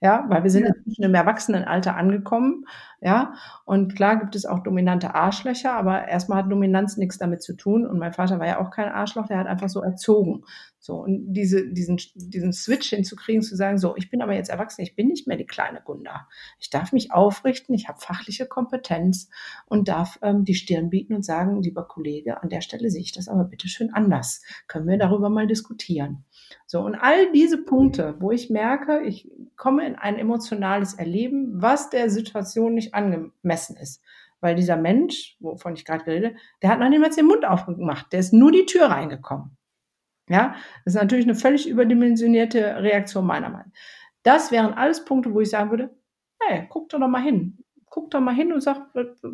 Ja, weil wir sind ja. inzwischen im Erwachsenenalter angekommen. Ja, und klar gibt es auch dominante Arschlöcher, aber erstmal hat Dominanz nichts damit zu tun. Und mein Vater war ja auch kein Arschloch, der hat einfach so erzogen. So, und diese, diesen, diesen Switch hinzukriegen, zu sagen, so, ich bin aber jetzt erwachsen, ich bin nicht mehr die kleine Gunda. Ich darf mich aufrichten, ich habe fachliche Kompetenz und darf ähm, die Stirn bieten und sagen, lieber Kollege, an der Stelle sehe ich das aber bitte schön anders. Können wir darüber mal diskutieren? So, und all diese Punkte, wo ich merke, ich komme in ein emotionales Erleben, was der Situation nicht angemessen ist. Weil dieser Mensch, wovon ich gerade rede, der hat noch niemals den Mund aufgemacht, der ist nur die Tür reingekommen. Ja, das ist natürlich eine völlig überdimensionierte Reaktion meiner Meinung. Das wären alles Punkte, wo ich sagen würde, hey, guck doch mal hin. Guck doch mal hin und sag,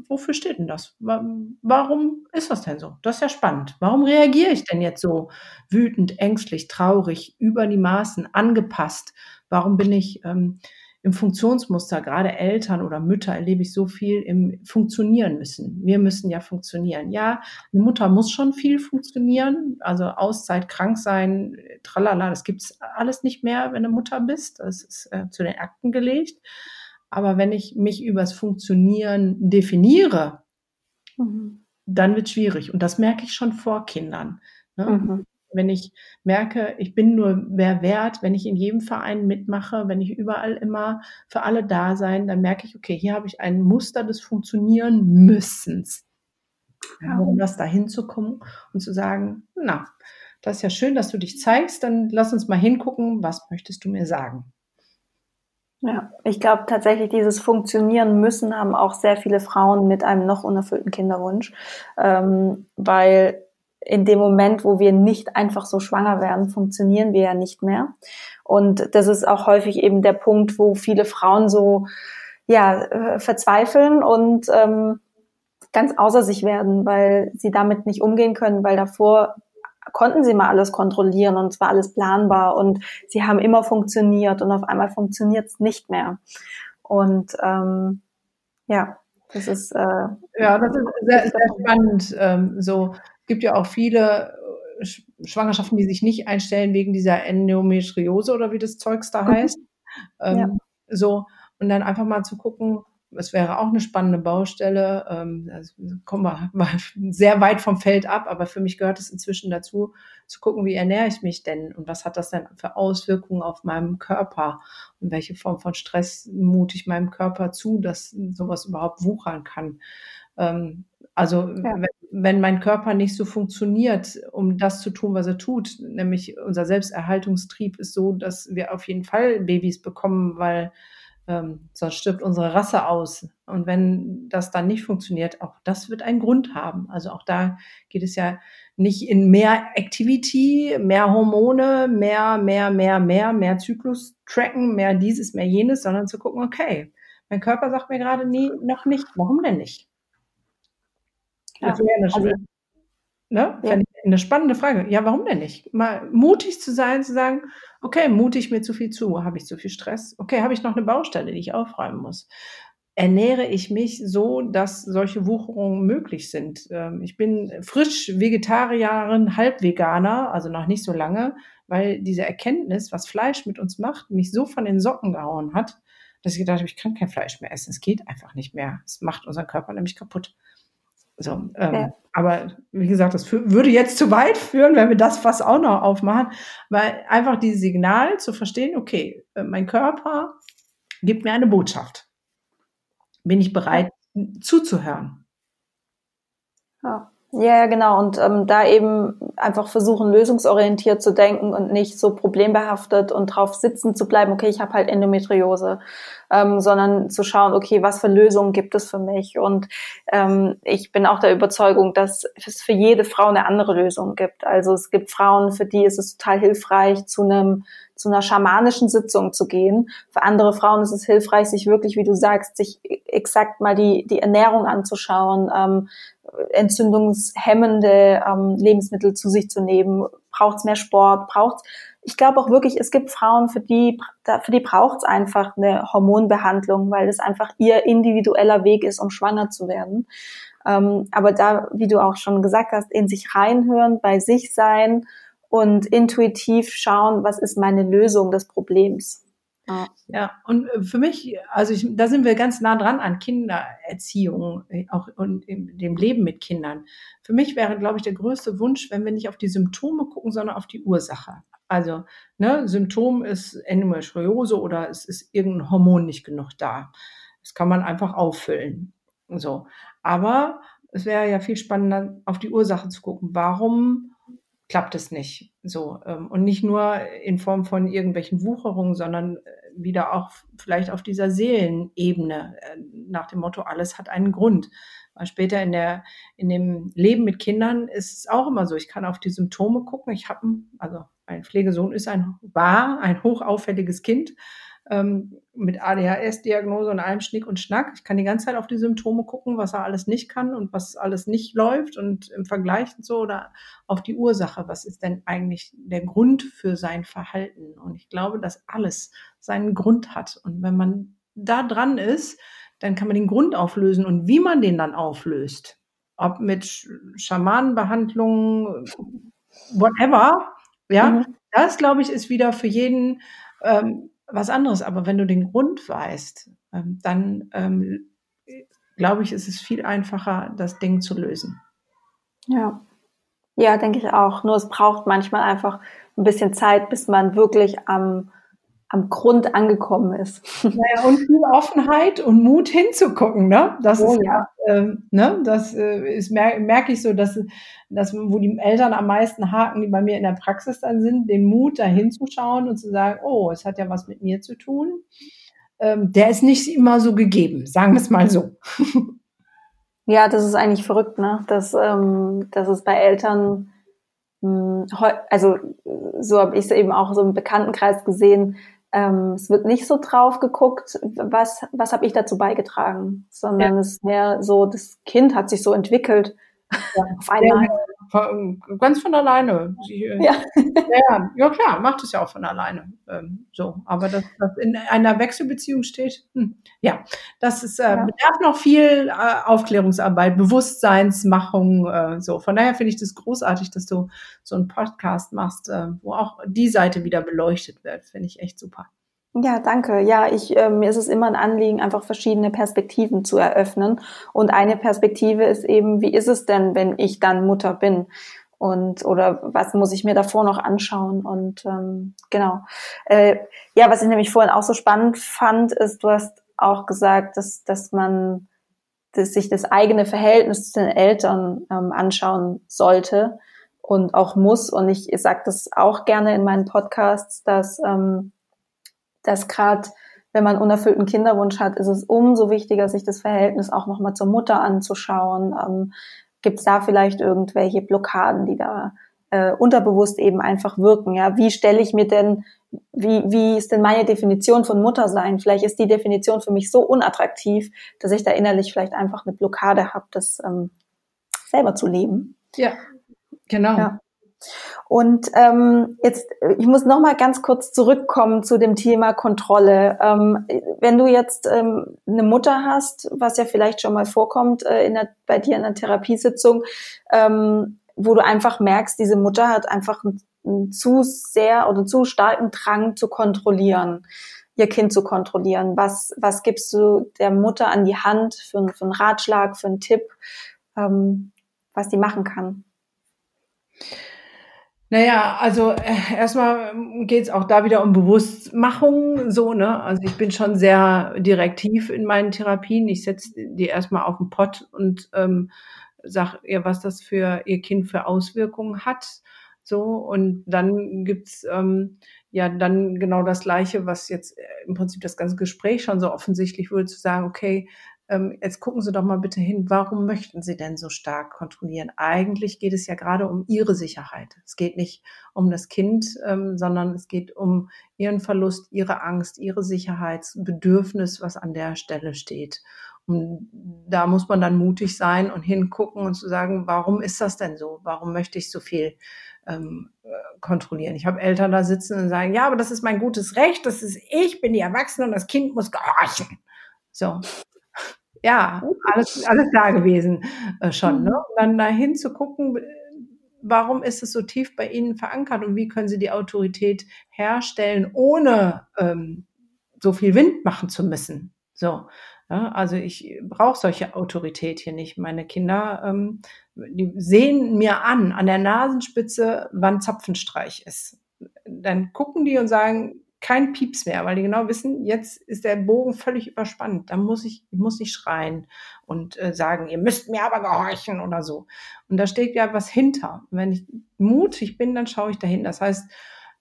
wofür steht denn das? Warum ist das denn so? Das ist ja spannend. Warum reagiere ich denn jetzt so wütend, ängstlich, traurig, über die Maßen, angepasst? Warum bin ich ähm, im Funktionsmuster, gerade Eltern oder Mütter erlebe ich so viel im Funktionieren müssen. Wir müssen ja funktionieren. Ja, eine Mutter muss schon viel funktionieren, also Auszeit, krank sein, tralala, das gibt's alles nicht mehr, wenn du Mutter bist. Das ist äh, zu den Akten gelegt. Aber wenn ich mich übers Funktionieren definiere, mhm. dann wird schwierig. Und das merke ich schon vor Kindern. Ne? Mhm wenn ich merke, ich bin nur mehr wert, wenn ich in jedem Verein mitmache, wenn ich überall immer für alle da sein, dann merke ich, okay, hier habe ich ein Muster des Funktionieren müssens. Ja, um das da hinzukommen und zu sagen, na, das ist ja schön, dass du dich zeigst, dann lass uns mal hingucken, was möchtest du mir sagen? Ja, ich glaube tatsächlich, dieses Funktionieren müssen haben auch sehr viele Frauen mit einem noch unerfüllten Kinderwunsch, ähm, weil in dem Moment, wo wir nicht einfach so schwanger werden, funktionieren wir ja nicht mehr. Und das ist auch häufig eben der Punkt, wo viele Frauen so ja äh, verzweifeln und ähm, ganz außer sich werden, weil sie damit nicht umgehen können, weil davor konnten sie mal alles kontrollieren und es war alles planbar und sie haben immer funktioniert und auf einmal funktioniert es nicht mehr. Und ähm, ja, das ist äh, ja, das ist sehr, sehr spannend. Ähm, so gibt ja auch viele äh, Schwangerschaften, die sich nicht einstellen wegen dieser Endometriose oder wie das Zeugs da mhm. heißt. Ähm, ja. So und dann einfach mal zu gucken, es wäre auch eine spannende Baustelle. Ähm, also kommen wir *laughs* mal sehr weit vom Feld ab, aber für mich gehört es inzwischen dazu, zu gucken, wie ernähre ich mich denn und was hat das denn für Auswirkungen auf meinem Körper und welche Form von Stress mute ich meinem Körper zu, dass sowas überhaupt wuchern kann. Ähm, also ja. wenn, wenn mein Körper nicht so funktioniert, um das zu tun, was er tut, nämlich unser Selbsterhaltungstrieb ist so, dass wir auf jeden Fall Babys bekommen, weil ähm, sonst stirbt unsere Rasse aus. Und wenn das dann nicht funktioniert, auch das wird einen Grund haben. Also auch da geht es ja nicht in mehr Activity, mehr Hormone, mehr, mehr, mehr, mehr, mehr Zyklus tracken, mehr dieses, mehr jenes, sondern zu gucken, okay, mein Körper sagt mir gerade nie, noch nicht. Warum denn nicht? Ja, das also, Ne? Ja. Eine spannende Frage. Ja, warum denn nicht? Mal mutig zu sein, zu sagen, okay, mutig mir zu viel zu, habe ich zu viel Stress? Okay, habe ich noch eine Baustelle, die ich aufräumen muss? Ernähre ich mich so, dass solche Wucherungen möglich sind? Ähm, ich bin frisch Vegetarierin, halb Veganer, also noch nicht so lange, weil diese Erkenntnis, was Fleisch mit uns macht, mich so von den Socken gehauen hat, dass ich gedacht habe, ich kann kein Fleisch mehr essen. Es geht einfach nicht mehr. Es macht unseren Körper nämlich kaputt. So, ähm, ja. Aber wie gesagt, das würde jetzt zu weit führen, wenn wir das fast auch noch aufmachen, weil einfach dieses Signal zu verstehen, okay, äh, mein Körper gibt mir eine Botschaft. Bin ich bereit zuzuhören? Ja. Ja, genau. Und ähm, da eben einfach versuchen, lösungsorientiert zu denken und nicht so problembehaftet und drauf sitzen zu bleiben, okay, ich habe halt Endometriose, ähm, sondern zu schauen, okay, was für Lösungen gibt es für mich? Und ähm, ich bin auch der Überzeugung, dass es für jede Frau eine andere Lösung gibt. Also es gibt Frauen, für die ist es total hilfreich, zu einem zu einer schamanischen Sitzung zu gehen. Für andere Frauen ist es hilfreich, sich wirklich, wie du sagst, sich exakt mal die, die Ernährung anzuschauen, ähm, entzündungshemmende ähm, Lebensmittel zu sich zu nehmen. Braucht es mehr Sport? Braucht ich glaube auch wirklich, es gibt Frauen, für die, für die braucht es einfach eine Hormonbehandlung, weil es einfach ihr individueller Weg ist, um schwanger zu werden. Ähm, aber da, wie du auch schon gesagt hast, in sich reinhören, bei sich sein und intuitiv schauen, was ist meine Lösung des Problems. Ja. ja, und äh, für mich, also ich, da sind wir ganz nah dran an Kindererziehung, äh, auch und dem Leben mit Kindern. Für mich wäre, glaube ich, der größte Wunsch, wenn wir nicht auf die Symptome gucken, sondern auf die Ursache. Also, ne, Symptom ist Endometriose oder es ist irgendein Hormon nicht genug da. Das kann man einfach auffüllen. So. Aber es wäre ja viel spannender, auf die Ursache zu gucken. Warum klappt es nicht. So ähm, und nicht nur in Form von irgendwelchen Wucherungen, sondern äh, wieder auch vielleicht auf dieser Seelenebene äh, nach dem Motto alles hat einen Grund. Weil später in der in dem Leben mit Kindern ist es auch immer so. Ich kann auf die Symptome gucken. Ich habe also mein Pflegesohn ist ein war ein hochauffälliges Kind ähm, mit ADHS-Diagnose und allem Schnick und Schnack. Ich kann die ganze Zeit auf die Symptome gucken, was er alles nicht kann und was alles nicht läuft und im Vergleich und so oder auf die Ursache. Was ist denn eigentlich der Grund für sein Verhalten? Und ich glaube, dass alles seinen Grund hat. Und wenn man da dran ist, dann kann man den Grund auflösen und wie man den dann auflöst. Ob mit Schamanenbehandlungen, whatever, ja, mhm. das glaube ich ist wieder für jeden ähm, was anderes. Aber wenn du den Grund weißt, ähm, dann ähm, glaube ich, ist es viel einfacher, das Ding zu lösen. Ja. Ja, denke ich auch. Nur es braucht manchmal einfach ein bisschen Zeit, bis man wirklich am am Grund angekommen ist. *laughs* Naja, und viel Offenheit und Mut hinzugucken, ne? Das oh, ist ja, äh, ne? Das äh, ist merke merk ich so, dass, dass wo die Eltern am meisten haken, die bei mir in der Praxis dann sind, den Mut, da hinzuschauen und zu sagen, oh, es hat ja was mit mir zu tun. Ähm, der ist nicht immer so gegeben, sagen wir es mal so. *laughs* Ja, das ist eigentlich verrückt, ne? Dass, ähm, dass es bei Eltern, hm, also so habe ich es eben auch so im Bekanntenkreis gesehen, ähm, es wird nicht so drauf geguckt, was, was habe ich dazu beigetragen, sondern ja. es ist mehr so, das Kind hat sich so entwickelt. Ja. *laughs* Auf einmal. Ganz von alleine. Sie, äh, ja. ja. ja, klar, macht es ja auch von alleine. Ähm, so, aber dass das in einer Wechselbeziehung steht, hm, ja, das ist, äh, ja. bedarf noch viel äh, Aufklärungsarbeit, Bewusstseinsmachung. Äh, so, von daher finde ich das großartig, dass du so einen Podcast machst, äh, wo auch die Seite wieder beleuchtet wird. Finde ich echt super. Ja, danke. Ja, ich, äh, mir ist es immer ein Anliegen, einfach verschiedene Perspektiven zu eröffnen. Und eine Perspektive ist eben, wie ist es denn, wenn ich dann Mutter bin? Und oder was muss ich mir davor noch anschauen? Und ähm, genau. Äh, ja, was ich nämlich vorhin auch so spannend fand, ist, du hast auch gesagt, dass, dass man dass sich das eigene Verhältnis zu den Eltern ähm, anschauen sollte und auch muss. Und ich, ich sage das auch gerne in meinen Podcasts, dass ähm, dass gerade wenn man unerfüllten Kinderwunsch hat, ist es umso wichtiger, sich das Verhältnis auch nochmal zur Mutter anzuschauen. Ähm, Gibt es da vielleicht irgendwelche Blockaden, die da äh, unterbewusst eben einfach wirken? Ja, wie stelle ich mir denn, wie, wie ist denn meine Definition von Muttersein? Vielleicht ist die Definition für mich so unattraktiv, dass ich da innerlich vielleicht einfach eine Blockade habe, das ähm, selber zu leben. Ja, genau. Ja. Und ähm, jetzt, ich muss noch mal ganz kurz zurückkommen zu dem Thema Kontrolle. Ähm, wenn du jetzt ähm, eine Mutter hast, was ja vielleicht schon mal vorkommt äh, in der, bei dir in der Therapiesitzung, ähm, wo du einfach merkst, diese Mutter hat einfach einen, einen zu sehr oder zu starken Drang zu kontrollieren, ihr Kind zu kontrollieren. Was, was gibst du der Mutter an die Hand für, für einen Ratschlag, für einen Tipp, ähm, was die machen kann? Naja, also äh, erstmal geht es auch da wieder um Bewusstmachung, so, ne? Also ich bin schon sehr direktiv in meinen Therapien. Ich setze die erstmal auf den Pott und ähm, sag ihr, was das für ihr Kind für Auswirkungen hat. So, und dann gibt's ähm, ja dann genau das Gleiche, was jetzt äh, im Prinzip das ganze Gespräch schon so offensichtlich wurde, zu sagen, okay, ähm, jetzt gucken Sie doch mal bitte hin, warum möchten Sie denn so stark kontrollieren? Eigentlich geht es ja gerade um Ihre Sicherheit. Es geht nicht um das Kind, ähm, sondern es geht um Ihren Verlust, Ihre Angst, Ihre Sicherheitsbedürfnis, was an der Stelle steht. Und da muss man dann mutig sein und hingucken und zu sagen, warum ist das denn so? Warum möchte ich so viel ähm, äh, kontrollieren? Ich habe Eltern da sitzen und sagen, ja, aber das ist mein gutes Recht, das ist ich, bin die Erwachsene und das Kind muss gehorchen. So, ja, alles, alles da gewesen äh, schon. Ne? Mhm. Und dann dahin zu gucken, warum ist es so tief bei Ihnen verankert und wie können Sie die Autorität herstellen, ohne ähm, so viel Wind machen zu müssen. So, ja, also ich brauche solche Autorität hier nicht. Meine Kinder, ähm, die sehen mir an, an der Nasenspitze, wann Zapfenstreich ist. Dann gucken die und sagen, kein Pieps mehr, weil die genau wissen, jetzt ist der Bogen völlig überspannt. Da muss ich, ich muss nicht schreien und äh, sagen, ihr müsst mir aber gehorchen oder so. Und da steht ja was hinter. Wenn ich mutig bin, dann schaue ich dahin. Das heißt,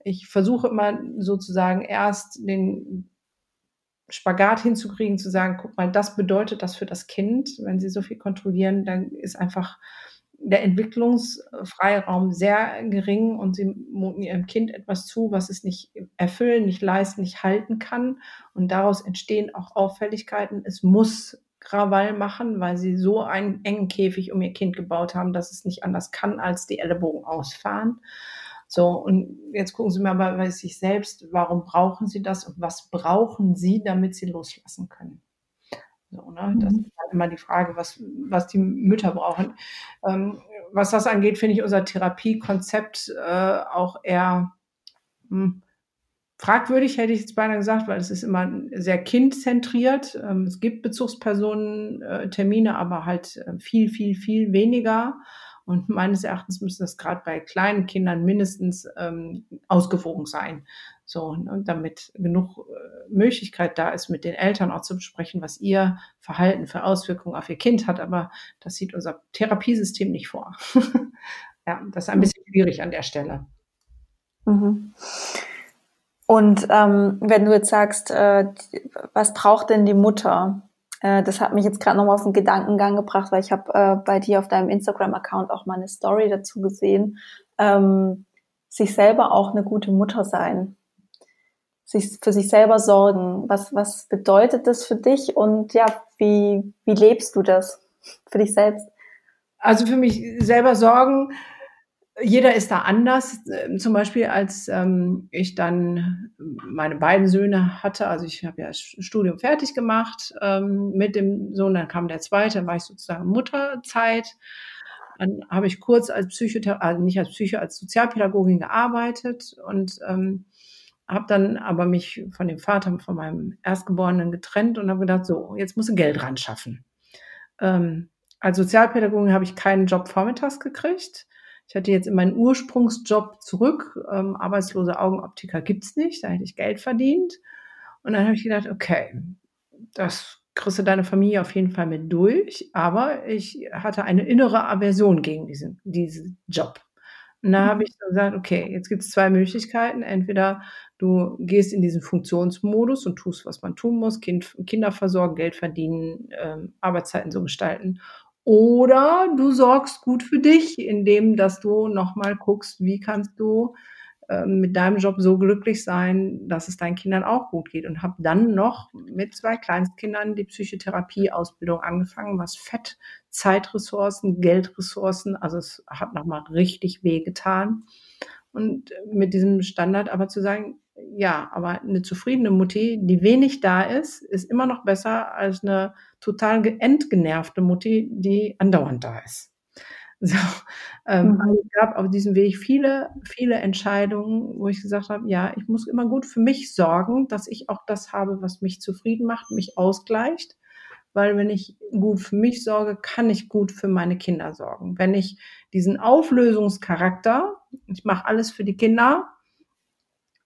ich versuche immer sozusagen erst den Spagat hinzukriegen, zu sagen, guck mal, das bedeutet das für das Kind. Wenn sie so viel kontrollieren, dann ist einfach der Entwicklungsfreiraum sehr gering und sie muten ihrem Kind etwas zu, was es nicht erfüllen, nicht leisten, nicht halten kann. Und daraus entstehen auch Auffälligkeiten. Es muss Krawall machen, weil sie so einen engen Käfig um ihr Kind gebaut haben, dass es nicht anders kann, als die Ellenbogen ausfahren. So, und jetzt gucken Sie mal bei sich selbst, warum brauchen Sie das und was brauchen Sie, damit Sie loslassen können? So, ne? Das mhm. ist halt immer die Frage, was, was die Mütter brauchen. Ähm, was das angeht, finde ich unser Therapiekonzept äh, auch eher hm, fragwürdig, hätte ich jetzt beinahe gesagt, weil es ist immer sehr kindzentriert. Ähm, es gibt Bezugspersonen, äh, aber halt äh, viel, viel, viel weniger. Und meines Erachtens müssen das gerade bei kleinen Kindern mindestens ähm, ausgewogen sein. So, und damit genug äh, Möglichkeit da ist, mit den Eltern auch zu besprechen, was ihr Verhalten für Auswirkungen auf ihr Kind hat. Aber das sieht unser Therapiesystem nicht vor. *laughs* ja, das ist ein bisschen schwierig an der Stelle. Mhm. Und ähm, wenn du jetzt sagst, äh, was braucht denn die Mutter? äh, das hat mich jetzt gerade nochmal auf den Gedankengang gebracht, weil ich habe äh, bei dir auf deinem Instagram-Account auch mal eine Story dazu gesehen. Ähm, sich selber auch eine gute Mutter sein, sich für sich selber sorgen. Was was bedeutet das für dich und ja, wie wie lebst du das für dich selbst? Also für mich selber sorgen jeder ist da anders. Ähm, zum Beispiel, als ähm, ich dann meine beiden Söhne hatte, also ich habe ja das Studium fertig gemacht ähm, mit dem Sohn, dann kam der zweite, dann war ich sozusagen Mutterzeit. Dann habe ich kurz als Psychotherapie, also nicht als Psycho, als Sozialpädagogin gearbeitet und ähm, habe dann aber mich von dem Vater, von meinem Erstgeborenen getrennt und habe gedacht, so, jetzt muss ich Geld ran schaffen. Ähm, als Sozialpädagogin habe ich keinen Job vormittags gekriegt ich hatte jetzt in meinen Ursprungsjob zurück. Ähm, arbeitslose Augenoptiker gibt's nicht. Da hätte ich Geld verdient. Und dann habe ich gedacht, okay, das kriegst du deine Familie auf jeden Fall mit durch. Aber ich hatte eine innere Aversion gegen diesen, diesen Job. Und da habe ich gesagt, okay, jetzt gibt es zwei Möglichkeiten. Entweder du gehst in diesen Funktionsmodus und tust, was man tun muss, kind, Kinder versorgen, Geld verdienen, ähm, Arbeitszeiten so gestalten. Oder du sorgst gut für dich, indem dass du nochmal guckst, wie kannst du mit deinem Job so glücklich sein, dass es deinen Kindern auch gut geht. Und habe dann noch mit zwei Kleinstkindern die Psychotherapie-Ausbildung angefangen, was Fett, Zeitressourcen, Geldressourcen, also es hat nochmal richtig weh getan. Und mit diesem Standard aber zu sagen, ja, aber eine zufriedene Mutti, die wenig da ist, ist immer noch besser als eine total entgenervte Mutti, die andauernd da ist. So, ähm, mhm. also es gab auf diesem Weg viele, viele Entscheidungen, wo ich gesagt habe, ja, ich muss immer gut für mich sorgen, dass ich auch das habe, was mich zufrieden macht, mich ausgleicht. Weil wenn ich gut für mich sorge, kann ich gut für meine Kinder sorgen. Wenn ich diesen Auflösungscharakter, ich mache alles für die Kinder,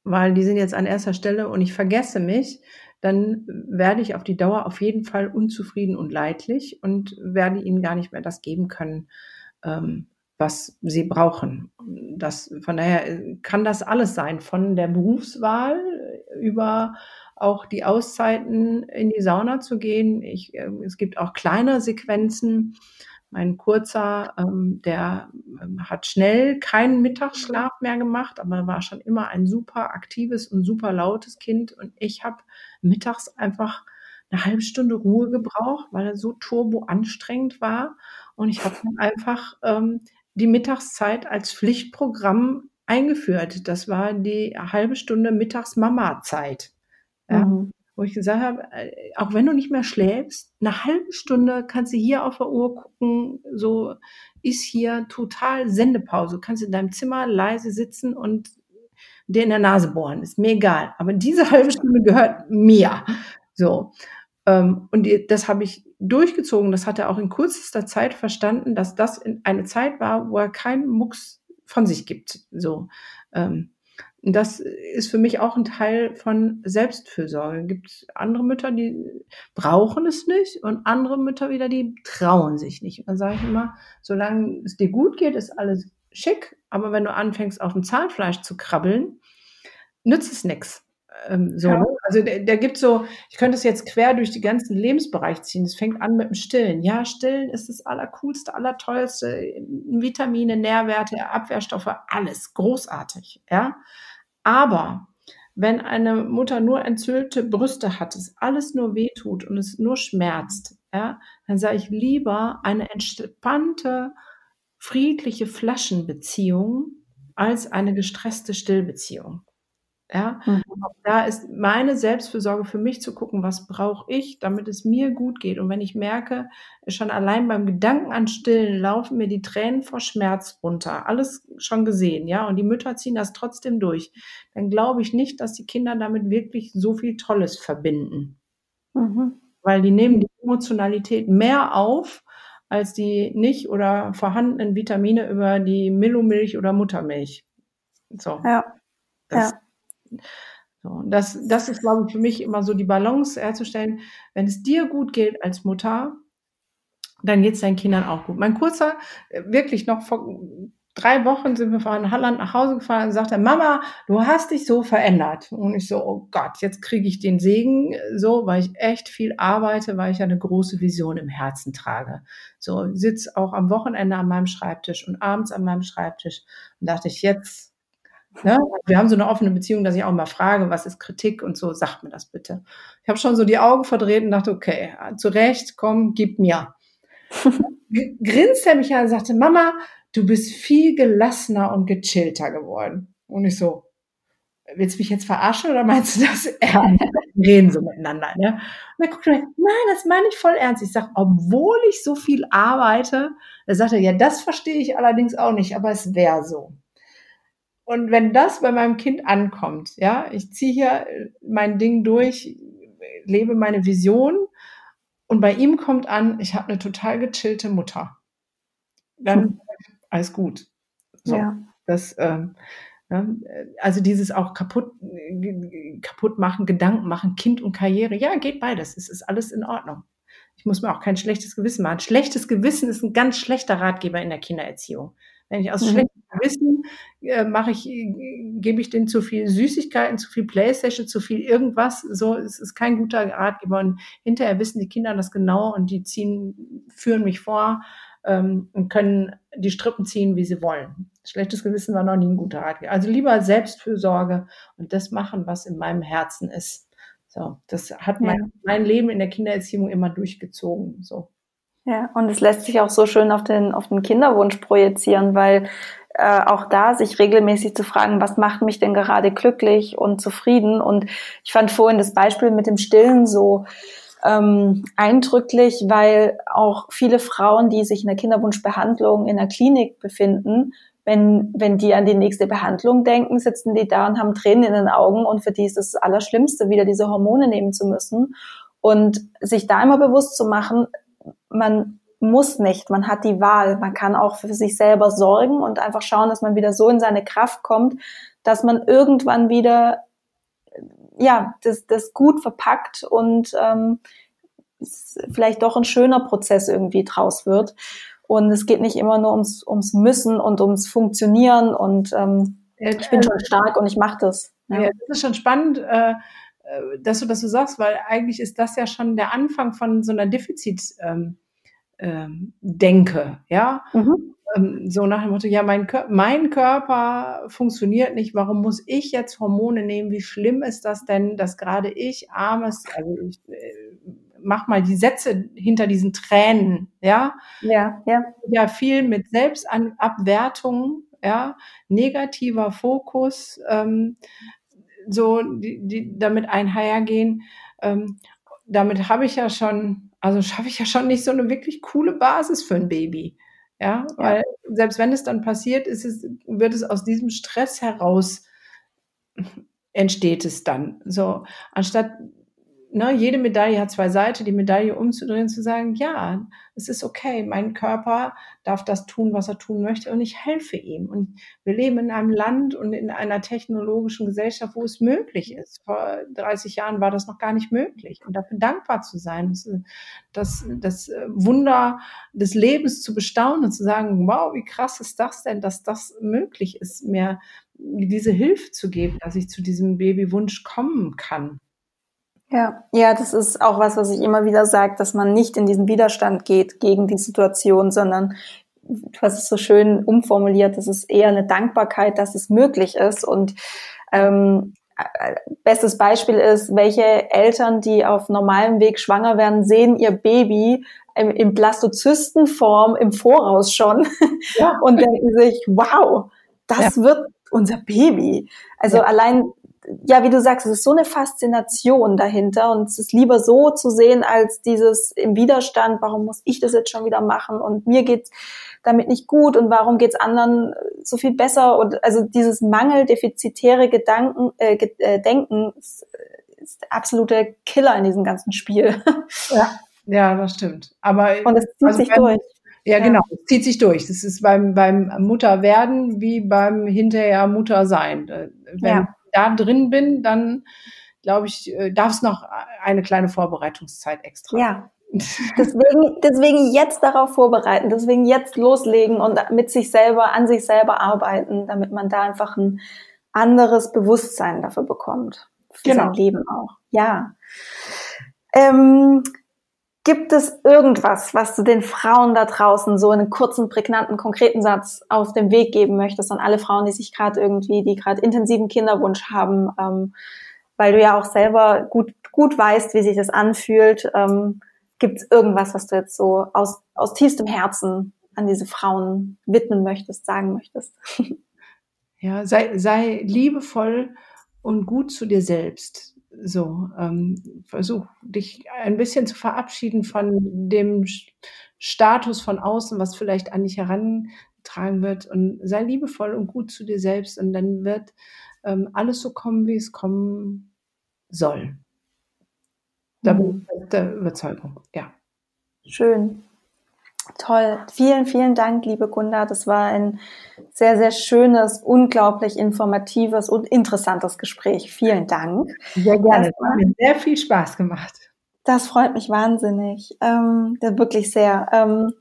weil die sind jetzt an erster Stelle und ich vergesse mich, dann werde ich auf die Dauer auf jeden Fall unzufrieden und leidlich und werde ihnen gar nicht mehr das geben können, ähm, was sie brauchen. Das, von daher kann das alles sein, von der Berufswahl über auch die Auszeiten in die Sauna zu gehen. Ich, äh, es gibt auch kleine Sequenzen, mein Kurzer, ähm, der ähm, hat schnell keinen Mittagsschlaf mehr gemacht, aber war schon immer ein super aktives und super lautes Kind. Und ich habe mittags einfach eine halbe Stunde Ruhe gebraucht, weil er so turbo anstrengend war. Und ich habe dann einfach ähm, die Mittagszeit als Pflichtprogramm eingeführt. Das war die halbe Stunde Mittags-Mama-Zeit. Ja. Mhm wo ich gesagt habe, äh, auch wenn du nicht mehr schläfst, eine halbe Stunde kannst du hier auf der Uhr gucken, so ist hier total Sendepause. Du kannst in deinem Zimmer leise sitzen und dir in der Nase bohren, ist mir egal. Aber diese *laughs* halbe Stunde gehört mir. So. Ähm, und das habe ich durchgezogen. Das hat er auch in kürzester Zeit verstanden, dass das eine Zeit war, wo er keinen Mucks von sich gibt. So. Ähm, das ist für mich auch ein Teil von Selbstfürsorge. Es gibt andere Mütter, die brauchen es nicht und andere Mütter wieder, die trauen sich nicht. Und dann sage ich immer, solange es dir gut geht, ist alles schick, aber wenn du anfängst, auf dem Zahnfleisch zu krabbeln, nützt es nichts. Ähm, so, ja. Ne? Also der, der, gibt so, ich könnte es jetzt quer durch die ganzen Lebensbereich ziehen. Es fängt an mit dem Stillen. Ja, Stillen ist das Allercoolste, Allertollste. Vitamine, Nährwerte, Abwehrstoffe, alles großartig. Ja, aber wenn eine Mutter nur entzüllte Brüste hat, es alles nur wehtut und es nur schmerzt, ja, dann sage ich lieber eine entspannte, friedliche Flaschenbeziehung als eine gestresste Stillbeziehung. Ja, mhm. auch da ist meine Selbstfürsorge für mich zu gucken, was brauche ich, damit es mir gut geht. Und wenn ich merke, schon allein beim Gedanken an Stillen laufen mir die Tränen vor Schmerz runter, alles schon gesehen, ja, und die Mütter ziehen das trotzdem durch, dann glaube ich nicht, dass die Kinder damit wirklich so viel Tolles verbinden. Mhm. Weil die nehmen die Emotionalität mehr auf, als die nicht oder vorhandenen Vitamine über die Millomilch oder Muttermilch. So. Ja. Das, ja. So, das, das ist, glaube ich, für mich immer so die Balance herzustellen. Wenn es dir gut geht als Mutter, dann geht es deinen Kindern auch gut. Mein kurzer, äh, wirklich noch vor drei Wochen sind wir von Holland nach Hause gefahren und sagte, Mama, du hast dich so verändert. Und ich so, oh Gott, jetzt kriege ich den Segen, so, weil ich echt viel arbeite, weil ich eine große Vision im Herzen trage. So, sitze auch am Wochenende an meinem Schreibtisch und abends an meinem Schreibtisch und dachte ich, jetzt Ne? Wir haben so eine offene Beziehung, dass ich auch mal frage, was ist Kritik und so, sagt mir das bitte. Ich habe schon so die Augen verdreht und dachte, okay, zu Recht, komm, gib mir. *laughs* Grinste er mich an und sagte, Mama, du bist viel gelassener und gechillter geworden. Und ich so, willst du mich jetzt verarschen oder meinst du das *laughs* ernst? Wir reden so miteinander. Ne? Und er guckt mir, nein, das meine ich voll ernst. Ich sage, obwohl ich so viel arbeite, er sagte, ja, das verstehe ich allerdings auch nicht, aber es wäre so. Und wenn das bei meinem Kind ankommt, ja, ich ziehe hier mein Ding durch, lebe meine Vision und bei ihm kommt an, ich habe eine total gechillte Mutter. Dann hm. alles gut. So, ja. Das, ähm, ja, also dieses auch kaputt, kaputt machen, Gedanken machen, Kind und Karriere, ja, geht beides. Es ist alles in Ordnung. Ich muss mir auch kein schlechtes Gewissen machen. Schlechtes Gewissen ist ein ganz schlechter Ratgeber in der Kindererziehung. Wenn ich aus mhm. schlechtem Gewissen äh, mache ich, gebe ich denen zu viel Süßigkeiten, zu viel Playstation, zu viel irgendwas. So, es ist kein guter Ratgeber. Und hinterher wissen die Kinder das genau und die ziehen, führen mich vor ähm, und können die Strippen ziehen, wie sie wollen. Schlechtes Gewissen war noch nie ein guter Ratgeber. Also lieber Selbstfürsorge und das machen, was in meinem Herzen ist. So, das hat mein, mein Leben in der Kindererziehung immer durchgezogen. So. Ja, und es lässt sich auch so schön auf den, auf den Kinderwunsch projizieren, weil äh, auch da sich regelmäßig zu fragen, was macht mich denn gerade glücklich und zufrieden? Und ich fand vorhin das Beispiel mit dem Stillen so ähm, eindrücklich, weil auch viele Frauen, die sich in der Kinderwunschbehandlung in der Klinik befinden, wenn, wenn die an die nächste Behandlung denken, sitzen die da und haben Tränen in den Augen und für die ist das Allerschlimmste, wieder diese Hormone nehmen zu müssen. Und sich da immer bewusst zu machen, man muss nicht, man hat die Wahl. Man kann auch für sich selber sorgen und einfach schauen, dass man wieder so in seine Kraft kommt, dass man irgendwann wieder ja das, das gut verpackt und ähm, vielleicht doch ein schöner Prozess irgendwie draus wird. Und es geht nicht immer nur ums, ums Müssen und ums Funktionieren und ähm, ich bin schon stark und ich mache das. Ja. ja. das ist schon spannend, äh, äh, dass du das so sagst, weil eigentlich ist das ja schon der Anfang von so einer Defizit. Ähm, ähm, ja. Mhm. Ähm, so nach dem Motto, ja, mein, Kör mein Körper funktioniert nicht, warum muss ich jetzt Hormone nehmen? Wie schlimm ist das denn, dass gerade ich armes, also ich äh, mach mal die Sätze hinter diesen Tränen, ja. Ja, ja. Ja, viel mit Selbstabwertung, ja, negativer Fokus, ähm, so, die, die damit einhergehen. Ähm, damit habe ich ja schon also schaffe ich ja schon nicht so eine wirklich coole Basis für ein Baby. Ja, weil selbst wenn es dann passiert, ist es, wird es aus diesem Stress heraus entsteht es dann. So, anstatt ne, jede Medaille hat zwei Seiten, die Medaille umzudrehen, zu sagen, ja, es ist okay, mein Körper darf das tun, was er tun möchte und ich helfe ihm. Und wir leben in einem Land und in einer technologischen Gesellschaft, wo es möglich ist. Vor 30 Jahren war das noch gar nicht möglich. Und dafür dankbar zu sein, das, das, das Wunder des Lebens zu bestaunen und zu sagen, wow, wie krass ist das denn, dass das möglich ist, mir diese Hilfe zu geben, dass ich zu diesem Babywunsch kommen kann. Ja, ja, das ist auch was, was ich immer wieder sage, dass man nicht in diesen Widerstand geht gegen die Situation, sondern was ist so schön umformuliert, das ist eher eine Dankbarkeit, dass es möglich ist. Und ähm, bestes Beispiel ist, welche Eltern, die auf normalem Weg schwanger werden, sehen ihr Baby im, im Blastozystenform im Voraus schon ja. *laughs* und denken sich, wow, das ja. wird unser Baby. Also ja. allein ja, wie du sagst, es ist so eine Faszination dahinter und es ist lieber so zu sehen als dieses im Widerstand, warum muss ich das jetzt schon wieder machen und mir geht's damit nicht gut und warum geht's anderen so viel besser und also dieses mangeldefizitäre Gedanken, äh, äh, Denken ist, ist der absolute Killer in diesem ganzen Spiel. Ja, ja, das stimmt. Aber und es zieht also sich durch. Ja, ja, genau, es zieht sich durch. Das ist beim, beim Mutterwerden wie beim hinterher Muttersein. Äh, wenn ja da drin bin, dann glaube ich, äh, darf es noch eine kleine Vorbereitungszeit extra. Ja, Deswegen, deswegen jetzt darauf vorbereiten, deswegen jetzt loslegen und mit sich selber, an sich selber arbeiten, damit man da einfach ein anderes Bewusstsein dafür bekommt. Für genau. sein Leben auch. Ja. Ähm, gibt es irgendwas, was du den Frauen da draußen so in einem kurzen, prägnanten, konkreten Satz auf den Weg geben möchtest an alle Frauen, die sich gerade irgendwie, die gerade intensiven Kinderwunsch haben, ähm, weil du ja auch selber gut, gut weißt, wie sich das anfühlt. Ähm, Gibt es irgendwas, was du jetzt so aus, aus tiefstem Herzen an diese Frauen widmen möchtest, sagen möchtest? *laughs* Ja, sei, sei liebevoll und gut zu dir selbst. So, ähm, versuch dich ein bisschen zu verabschieden von dem Status von außen, was vielleicht an dich herangetragen wird und sei liebevoll und gut zu dir selbst und dann wird ähm, alles so kommen, wie es kommen soll. Da bin ich der Überzeugung, ja. Schön. Toll. Vielen, vielen Dank, liebe Gunda. Das war ein sehr, sehr schönes, unglaublich informatives und interessantes Gespräch. Vielen Dank. Sehr gerne. Das hat mir sehr viel Spaß gemacht. Das freut mich wahnsinnig. Ähm, wirklich sehr. Ähm,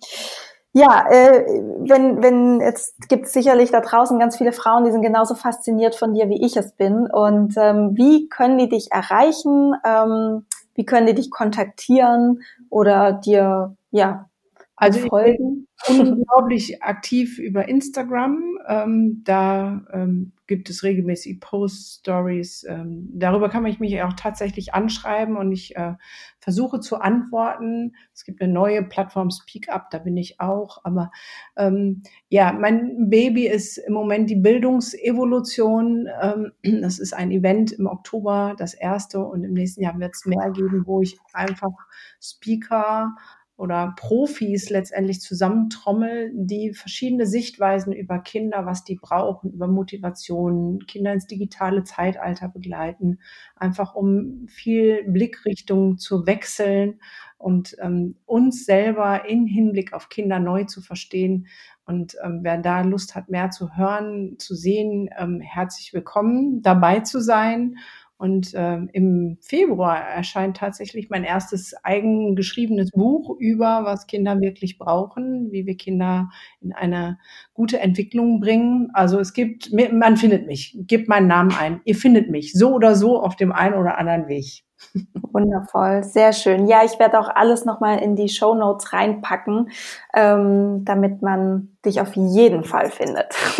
ja, äh, wenn, wenn, jetzt gibt es sicherlich da draußen ganz viele Frauen, die sind genauso fasziniert von dir, wie ich es bin. Und ähm, wie können die dich erreichen? Ähm, wie können die dich kontaktieren oder dir ja also folgen? *laughs* unglaublich aktiv über Instagram. Ähm, da ähm, gibt es regelmäßig Post-Stories. Ähm, darüber kann man mich auch tatsächlich anschreiben und ich äh, versuche zu antworten. Es gibt eine neue Plattform Speak Up, da bin ich auch. Aber ähm, ja, mein Baby ist im Moment die Bildungsevolution. Ähm, *clears throat* das ist ein Event im Oktober, das erste. Und im nächsten Jahr wird es mehr geben, wo ich einfach Speaker oder Profis letztendlich zusammentrommel, die verschiedene Sichtweisen über Kinder, was die brauchen, über Motivation, Kinder ins digitale Zeitalter begleiten, einfach um viel Blickrichtung zu wechseln und ähm, uns selber in Hinblick auf Kinder neu zu verstehen. Und ähm, wer da Lust hat, mehr zu hören, zu sehen, ähm, herzlich willkommen, dabei zu sein. Und ähm, im Februar erscheint tatsächlich mein erstes eigengeschriebenes Buch über, was Kinder wirklich brauchen, wie wir Kinder in eine gute Entwicklung bringen. Also es gibt, man findet mich, gebt meinen Namen ein. Ihr findet mich so oder so auf dem einen oder anderen Weg. *laughs* Wundervoll, sehr schön. Ja, ich werde auch alles nochmal in die Show Notes reinpacken, ähm, damit man dich auf jeden Fall findet. *laughs*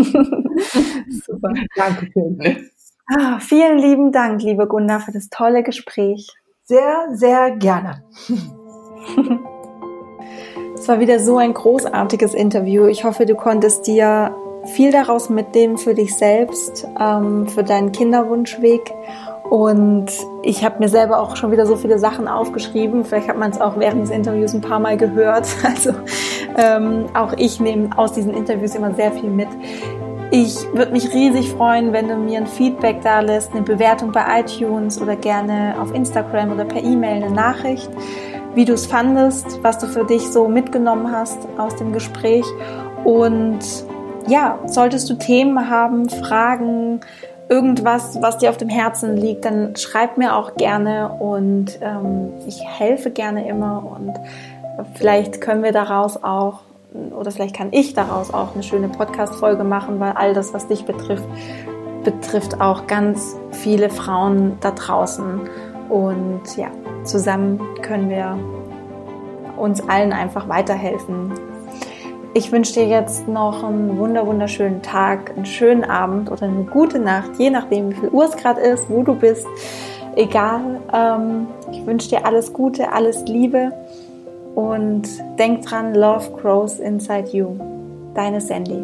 Super, danke schön. Ah, vielen lieben Dank, liebe Gunda, für das tolle Gespräch. Sehr, sehr gerne. *laughs* Es war wieder so ein großartiges Interview. Ich hoffe, du konntest dir viel daraus mitnehmen für dich selbst, ähm, für deinen Kinderwunschweg. Und ich habe mir selber auch schon wieder so viele Sachen aufgeschrieben. Vielleicht hat man es auch während des Interviews ein paar Mal gehört. *laughs* Also ähm, auch ich nehme aus diesen Interviews immer sehr viel mit. Ich würde mich riesig freuen, wenn du mir ein Feedback da lässt, eine Bewertung bei iTunes oder gerne auf Instagram oder per E-Mail eine Nachricht, wie du es fandest, was du für dich so mitgenommen hast aus dem Gespräch. Und ja, solltest du Themen haben, Fragen, irgendwas, was dir auf dem Herzen liegt, dann schreib mir auch gerne und ähm, ich helfe gerne immer und vielleicht können wir daraus auch oder vielleicht kann ich daraus auch eine schöne Podcast-Folge machen, weil all das, was dich betrifft, betrifft auch ganz viele Frauen da draußen. Und ja, zusammen können wir uns allen einfach weiterhelfen. Ich wünsche dir jetzt noch einen wunder wunderschönen Tag, einen schönen Abend oder eine gute Nacht, je nachdem, wie viel Uhr es gerade ist, wo du bist. Egal. Ähm, ich wünsche dir alles Gute, alles Liebe und denk dran, Love grows inside you. Deine Sandy.